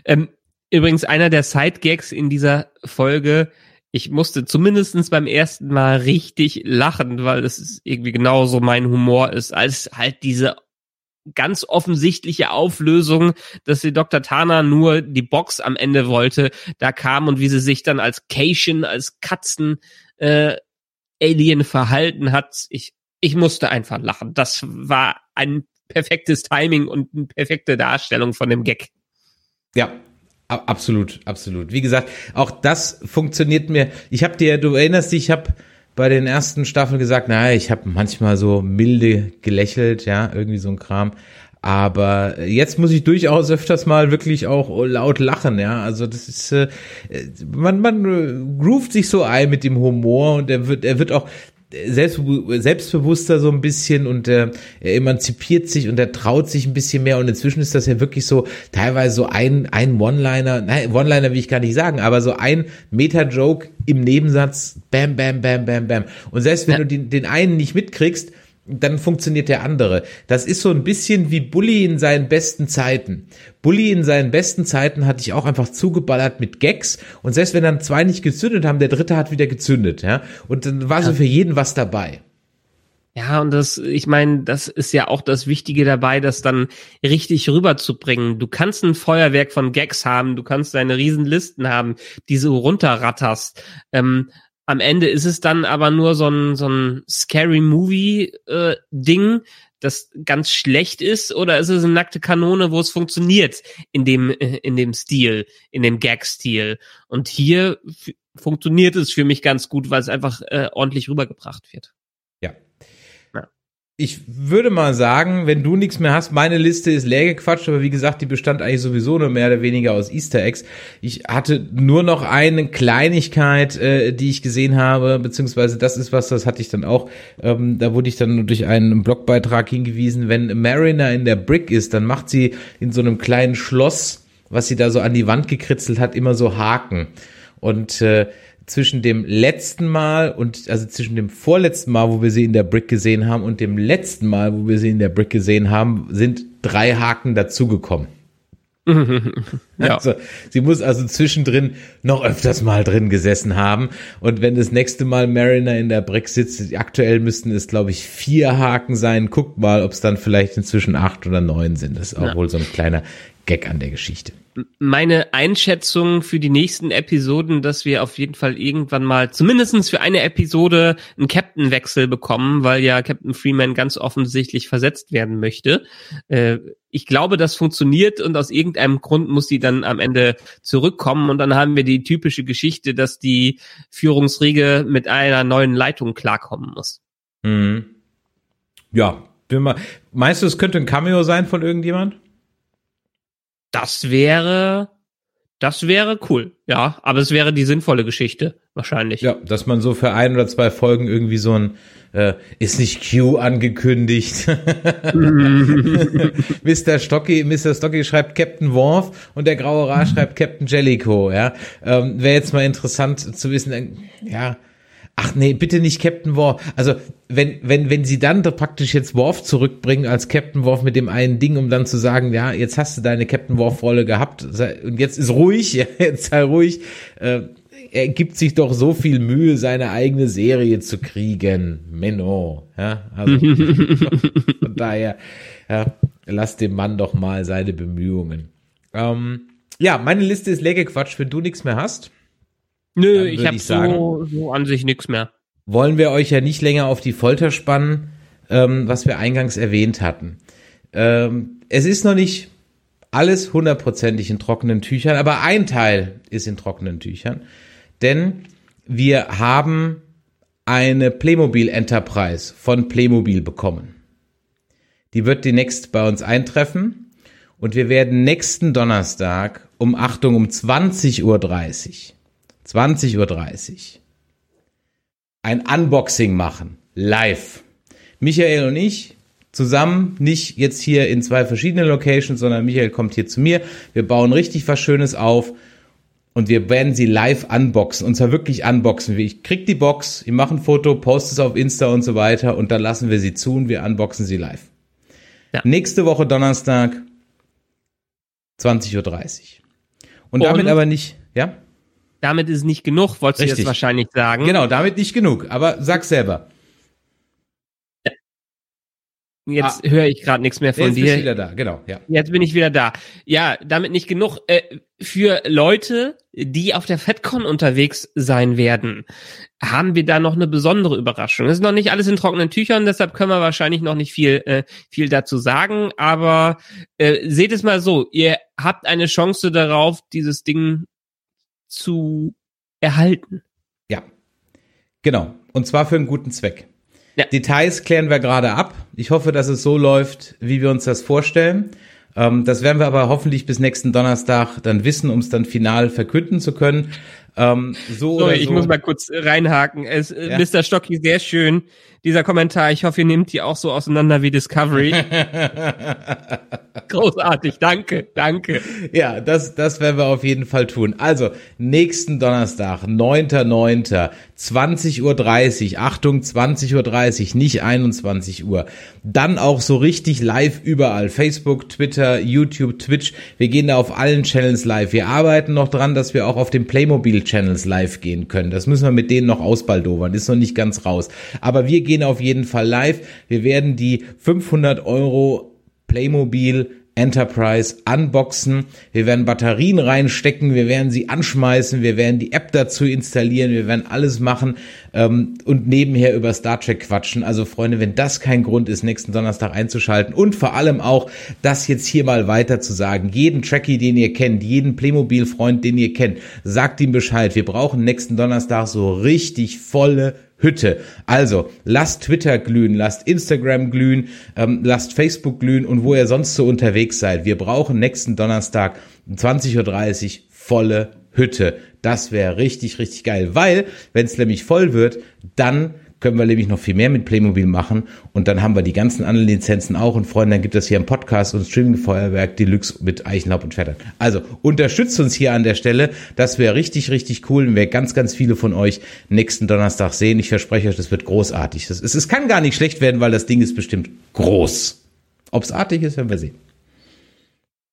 ähm, übrigens, einer der Sidegags in dieser Folge ich musste zumindestens beim ersten Mal richtig lachen, weil es irgendwie genauso mein Humor ist, als halt diese ganz offensichtliche Auflösung, dass die Dr. Tana nur die Box am Ende wollte, da kam und wie sie sich dann als Cation, als Katzen äh, Alien verhalten hat. Ich, ich musste einfach lachen. Das war ein perfektes Timing und eine perfekte Darstellung von dem Gag. Ja, absolut, absolut. Wie gesagt, auch das funktioniert mir. Ich habe dir, du erinnerst dich, ich habe bei den ersten Staffeln gesagt, naja, ich habe manchmal so milde gelächelt, ja, irgendwie so ein Kram. Aber jetzt muss ich durchaus öfters mal wirklich auch laut lachen, ja. Also das ist, äh, man, man äh, groovt sich so ein mit dem Humor und er wird, er wird auch, selbst, selbstbewusster so ein bisschen und äh, er emanzipiert sich und er traut sich ein bisschen mehr und inzwischen ist das ja wirklich so teilweise so ein, ein One-Liner, nein, One-Liner will ich gar nicht sagen, aber so ein Meta-Joke im Nebensatz, bam, bam, bam, bam, bam. Und selbst wenn ja. du den, den einen nicht mitkriegst, dann funktioniert der andere. Das ist so ein bisschen wie Bully in seinen besten Zeiten. Bully in seinen besten Zeiten hatte ich auch einfach zugeballert mit Gags und selbst wenn dann zwei nicht gezündet haben, der dritte hat wieder gezündet, ja. Und dann war so für jeden was dabei. Ja, und das, ich meine, das ist ja auch das Wichtige dabei, das dann richtig rüberzubringen. Du kannst ein Feuerwerk von Gags haben, du kannst deine Riesenlisten haben, die so runterratterst. Ähm, am Ende ist es dann aber nur so ein, so ein Scary Movie-Ding, äh, das ganz schlecht ist, oder ist es eine nackte Kanone, wo es funktioniert in dem, äh, in dem Stil, in dem Gag-Stil? Und hier funktioniert es für mich ganz gut, weil es einfach äh, ordentlich rübergebracht wird ich würde mal sagen, wenn du nichts mehr hast, meine Liste ist leer gequatscht, aber wie gesagt, die bestand eigentlich sowieso nur mehr oder weniger aus Easter Eggs. Ich hatte nur noch eine Kleinigkeit, äh, die ich gesehen habe, beziehungsweise das ist was, das hatte ich dann auch, ähm, da wurde ich dann durch einen Blogbeitrag hingewiesen, wenn Mariner in der Brick ist, dann macht sie in so einem kleinen Schloss, was sie da so an die Wand gekritzelt hat, immer so Haken. Und äh, zwischen dem letzten Mal und also zwischen dem vorletzten Mal, wo wir sie in der Brick gesehen haben und dem letzten Mal, wo wir sie in der Brick gesehen haben, sind drei Haken dazugekommen. ja. Also, sie muss also zwischendrin noch öfters mal drin gesessen haben. Und wenn das nächste Mal Mariner in der Brick sitzt, aktuell müssten es, glaube ich, vier Haken sein. Guckt mal, ob es dann vielleicht inzwischen acht oder neun sind. Das ist auch ja. wohl so ein kleiner Gag an der Geschichte meine Einschätzung für die nächsten Episoden, dass wir auf jeden Fall irgendwann mal zumindestens für eine Episode einen Captain-Wechsel bekommen, weil ja Captain Freeman ganz offensichtlich versetzt werden möchte. Äh, ich glaube, das funktioniert und aus irgendeinem Grund muss sie dann am Ende zurückkommen und dann haben wir die typische Geschichte, dass die Führungsriege mit einer neuen Leitung klarkommen muss. Mhm. Ja, meinst du, es könnte ein Cameo sein von irgendjemand? Das wäre, das wäre cool, ja. Aber es wäre die sinnvolle Geschichte, wahrscheinlich. Ja, dass man so für ein oder zwei Folgen irgendwie so ein, äh, ist nicht Q angekündigt. Mr. Stocky, Mr. Stocky schreibt Captain Worf und der Graue Ra schreibt Captain Jellicoe, ja. Ähm, wäre jetzt mal interessant zu wissen, äh, ja, ach nee, bitte nicht Captain Worf. Also, wenn, wenn, wenn sie dann praktisch jetzt Worf zurückbringen als Captain Worf mit dem einen Ding, um dann zu sagen, ja, jetzt hast du deine Captain Worf-Rolle gehabt und jetzt ist ruhig, ja, jetzt sei ruhig, äh, er gibt sich doch so viel Mühe, seine eigene Serie zu kriegen. Menno, ja, also von daher, ja, lass dem Mann doch mal seine Bemühungen. Ähm, ja, meine Liste ist lecker Quatsch, wenn du nichts mehr hast. Nö, ich habe so, so an sich nichts mehr. Wollen wir euch ja nicht länger auf die Folter spannen, ähm, was wir eingangs erwähnt hatten. Ähm, es ist noch nicht alles hundertprozentig in trockenen Tüchern, aber ein Teil ist in trockenen Tüchern, denn wir haben eine Playmobil Enterprise von Playmobil bekommen. Die wird demnächst bei uns eintreffen und wir werden nächsten Donnerstag um Achtung um 20.30 Uhr 20.30 Uhr ein Unboxing machen, live. Michael und ich zusammen, nicht jetzt hier in zwei verschiedenen Locations, sondern Michael kommt hier zu mir. Wir bauen richtig was Schönes auf und wir werden sie live unboxen und zwar wirklich unboxen. Ich krieg die Box, ich mache ein Foto, poste es auf Insta und so weiter und dann lassen wir sie zu und wir unboxen sie live. Ja. Nächste Woche Donnerstag 20.30 Uhr. Und damit aber nicht, ja? Damit ist nicht genug, wolltest Richtig. du jetzt wahrscheinlich sagen. Genau, damit nicht genug. Aber sag selber. Jetzt ah, höre ich gerade nichts mehr von jetzt dir. Jetzt wieder da, genau, ja. Jetzt bin ich wieder da. Ja, damit nicht genug. Äh, für Leute, die auf der FedCon unterwegs sein werden, haben wir da noch eine besondere Überraschung. Es ist noch nicht alles in trockenen Tüchern, deshalb können wir wahrscheinlich noch nicht viel, äh, viel dazu sagen. Aber äh, seht es mal so, ihr habt eine Chance darauf, dieses Ding zu erhalten. Ja, genau. Und zwar für einen guten Zweck. Ja. Details klären wir gerade ab. Ich hoffe, dass es so läuft, wie wir uns das vorstellen. Ähm, das werden wir aber hoffentlich bis nächsten Donnerstag dann wissen, um es dann final verkünden zu können. Ähm, so Sorry, so. ich muss mal kurz reinhaken. Es, äh, ja? Mr. Stocky, sehr schön. Dieser Kommentar, ich hoffe, ihr nehmt die auch so auseinander wie Discovery. Großartig, danke, danke. Ja, das, das werden wir auf jeden Fall tun. Also, nächsten Donnerstag, 9.9., 20.30 Uhr, Achtung, 20.30 Uhr, nicht 21 Uhr. Dann auch so richtig live überall. Facebook, Twitter, YouTube, Twitch. Wir gehen da auf allen Channels live. Wir arbeiten noch dran, dass wir auch auf den Playmobil-Channels live gehen können. Das müssen wir mit denen noch ausbaldowern. Ist noch nicht ganz raus. Aber wir gehen auf jeden Fall live. Wir werden die 500 Euro Playmobil Enterprise unboxen. Wir werden Batterien reinstecken, wir werden sie anschmeißen, wir werden die App dazu installieren, wir werden alles machen ähm, und nebenher über Star Trek quatschen. Also Freunde, wenn das kein Grund ist, nächsten Donnerstag einzuschalten und vor allem auch das jetzt hier mal weiter zu sagen. Jeden Trekkie, den ihr kennt, jeden Playmobil-Freund, den ihr kennt, sagt ihm Bescheid. Wir brauchen nächsten Donnerstag so richtig volle Hütte. Also lasst Twitter glühen, lasst Instagram glühen, ähm, lasst Facebook glühen und wo ihr sonst so unterwegs seid. Wir brauchen nächsten Donnerstag 20.30 Uhr volle Hütte. Das wäre richtig, richtig geil, weil wenn es nämlich voll wird, dann können wir nämlich noch viel mehr mit Playmobil machen und dann haben wir die ganzen anderen Lizenzen auch und Freunde, dann gibt es hier einen Podcast und Streaming-Feuerwerk Deluxe mit Eichenlaub und Vettern. Also unterstützt uns hier an der Stelle, das wäre richtig, richtig cool und wir ganz, ganz viele von euch nächsten Donnerstag sehen. Ich verspreche euch, das wird großartig. Es, es, es kann gar nicht schlecht werden, weil das Ding ist bestimmt groß. Ob es artig ist, werden wir sehen.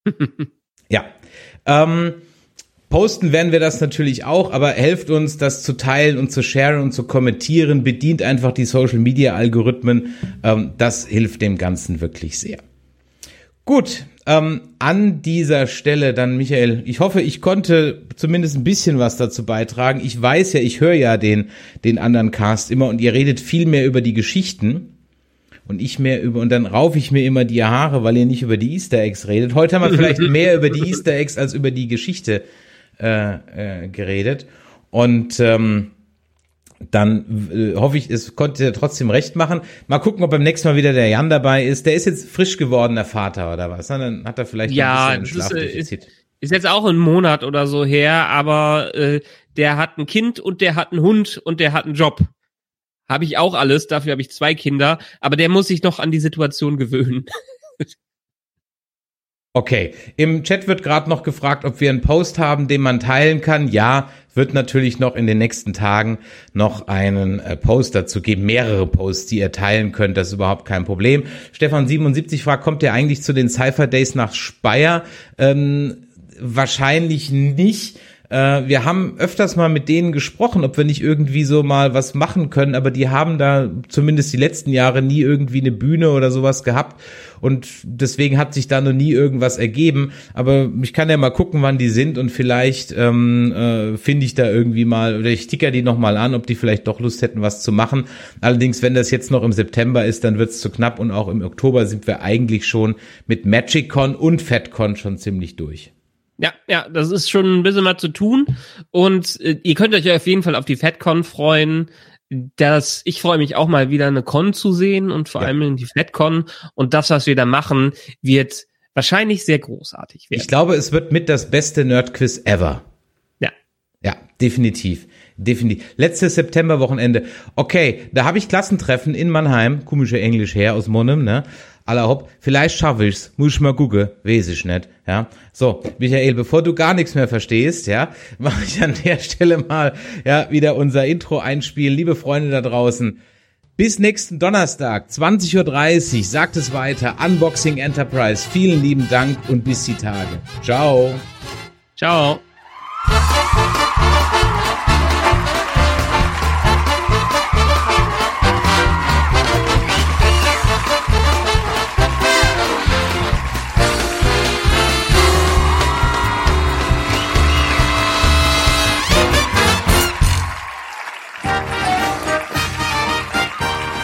ja. Ähm, Posten werden wir das natürlich auch, aber helft uns, das zu teilen und zu sharen und zu kommentieren. Bedient einfach die Social Media Algorithmen. Ähm, das hilft dem Ganzen wirklich sehr. Gut, ähm, an dieser Stelle dann, Michael, ich hoffe, ich konnte zumindest ein bisschen was dazu beitragen. Ich weiß ja, ich höre ja den, den anderen Cast immer und ihr redet viel mehr über die Geschichten und ich mehr über, und dann raufe ich mir immer die Haare, weil ihr nicht über die Easter Eggs redet. Heute haben wir vielleicht mehr über die Easter Eggs als über die Geschichte äh, äh, geredet. Und ähm, dann äh, hoffe ich, es konnte er trotzdem recht machen. Mal gucken, ob beim nächsten Mal wieder der Jan dabei ist. Der ist jetzt frisch gewordener Vater oder was? Dann hat er vielleicht ja, ein bisschen ein Ist, äh, ist jetzt auch ein Monat oder so her, aber äh, der hat ein Kind und der hat einen Hund und der hat einen Job. Habe ich auch alles, dafür habe ich zwei Kinder, aber der muss sich noch an die Situation gewöhnen. Okay, im Chat wird gerade noch gefragt, ob wir einen Post haben, den man teilen kann. Ja, wird natürlich noch in den nächsten Tagen noch einen äh, Post dazu geben, mehrere Posts, die ihr teilen könnt. Das ist überhaupt kein Problem. Stefan 77 fragt, kommt ihr eigentlich zu den Cypher Days nach Speyer? Ähm, wahrscheinlich nicht. Äh, wir haben öfters mal mit denen gesprochen, ob wir nicht irgendwie so mal was machen können, aber die haben da zumindest die letzten Jahre nie irgendwie eine Bühne oder sowas gehabt und deswegen hat sich da noch nie irgendwas ergeben. Aber ich kann ja mal gucken, wann die sind und vielleicht ähm, äh, finde ich da irgendwie mal oder ich ticker die noch mal an, ob die vielleicht doch Lust hätten, was zu machen. Allerdings, wenn das jetzt noch im September ist, dann wird's zu knapp und auch im Oktober sind wir eigentlich schon mit MagicCon und FatCon schon ziemlich durch. Ja, ja, das ist schon ein bisschen was zu tun. Und äh, ihr könnt euch auf jeden Fall auf die FedCon freuen. Das, ich freue mich auch mal wieder eine Con zu sehen und vor ja. allem in die FedCon. Und das, was wir da machen, wird wahrscheinlich sehr großartig werden. Ich glaube, es wird mit das beste Nerdquiz ever. Ja. Ja, definitiv. Definitiv. Letztes Septemberwochenende. Okay, da habe ich Klassentreffen in Mannheim. Komische Englisch her aus Monnem, ne? Aller hopp, vielleicht schaffe ich's, muss ich mal gucken, weiß ich nicht, ja. So, Michael, bevor du gar nichts mehr verstehst, ja, mache ich an der Stelle mal, ja, wieder unser Intro einspielen. Liebe Freunde da draußen, bis nächsten Donnerstag, 20.30 Uhr, sagt es weiter, Unboxing Enterprise. Vielen lieben Dank und bis die Tage. Ciao. Ciao.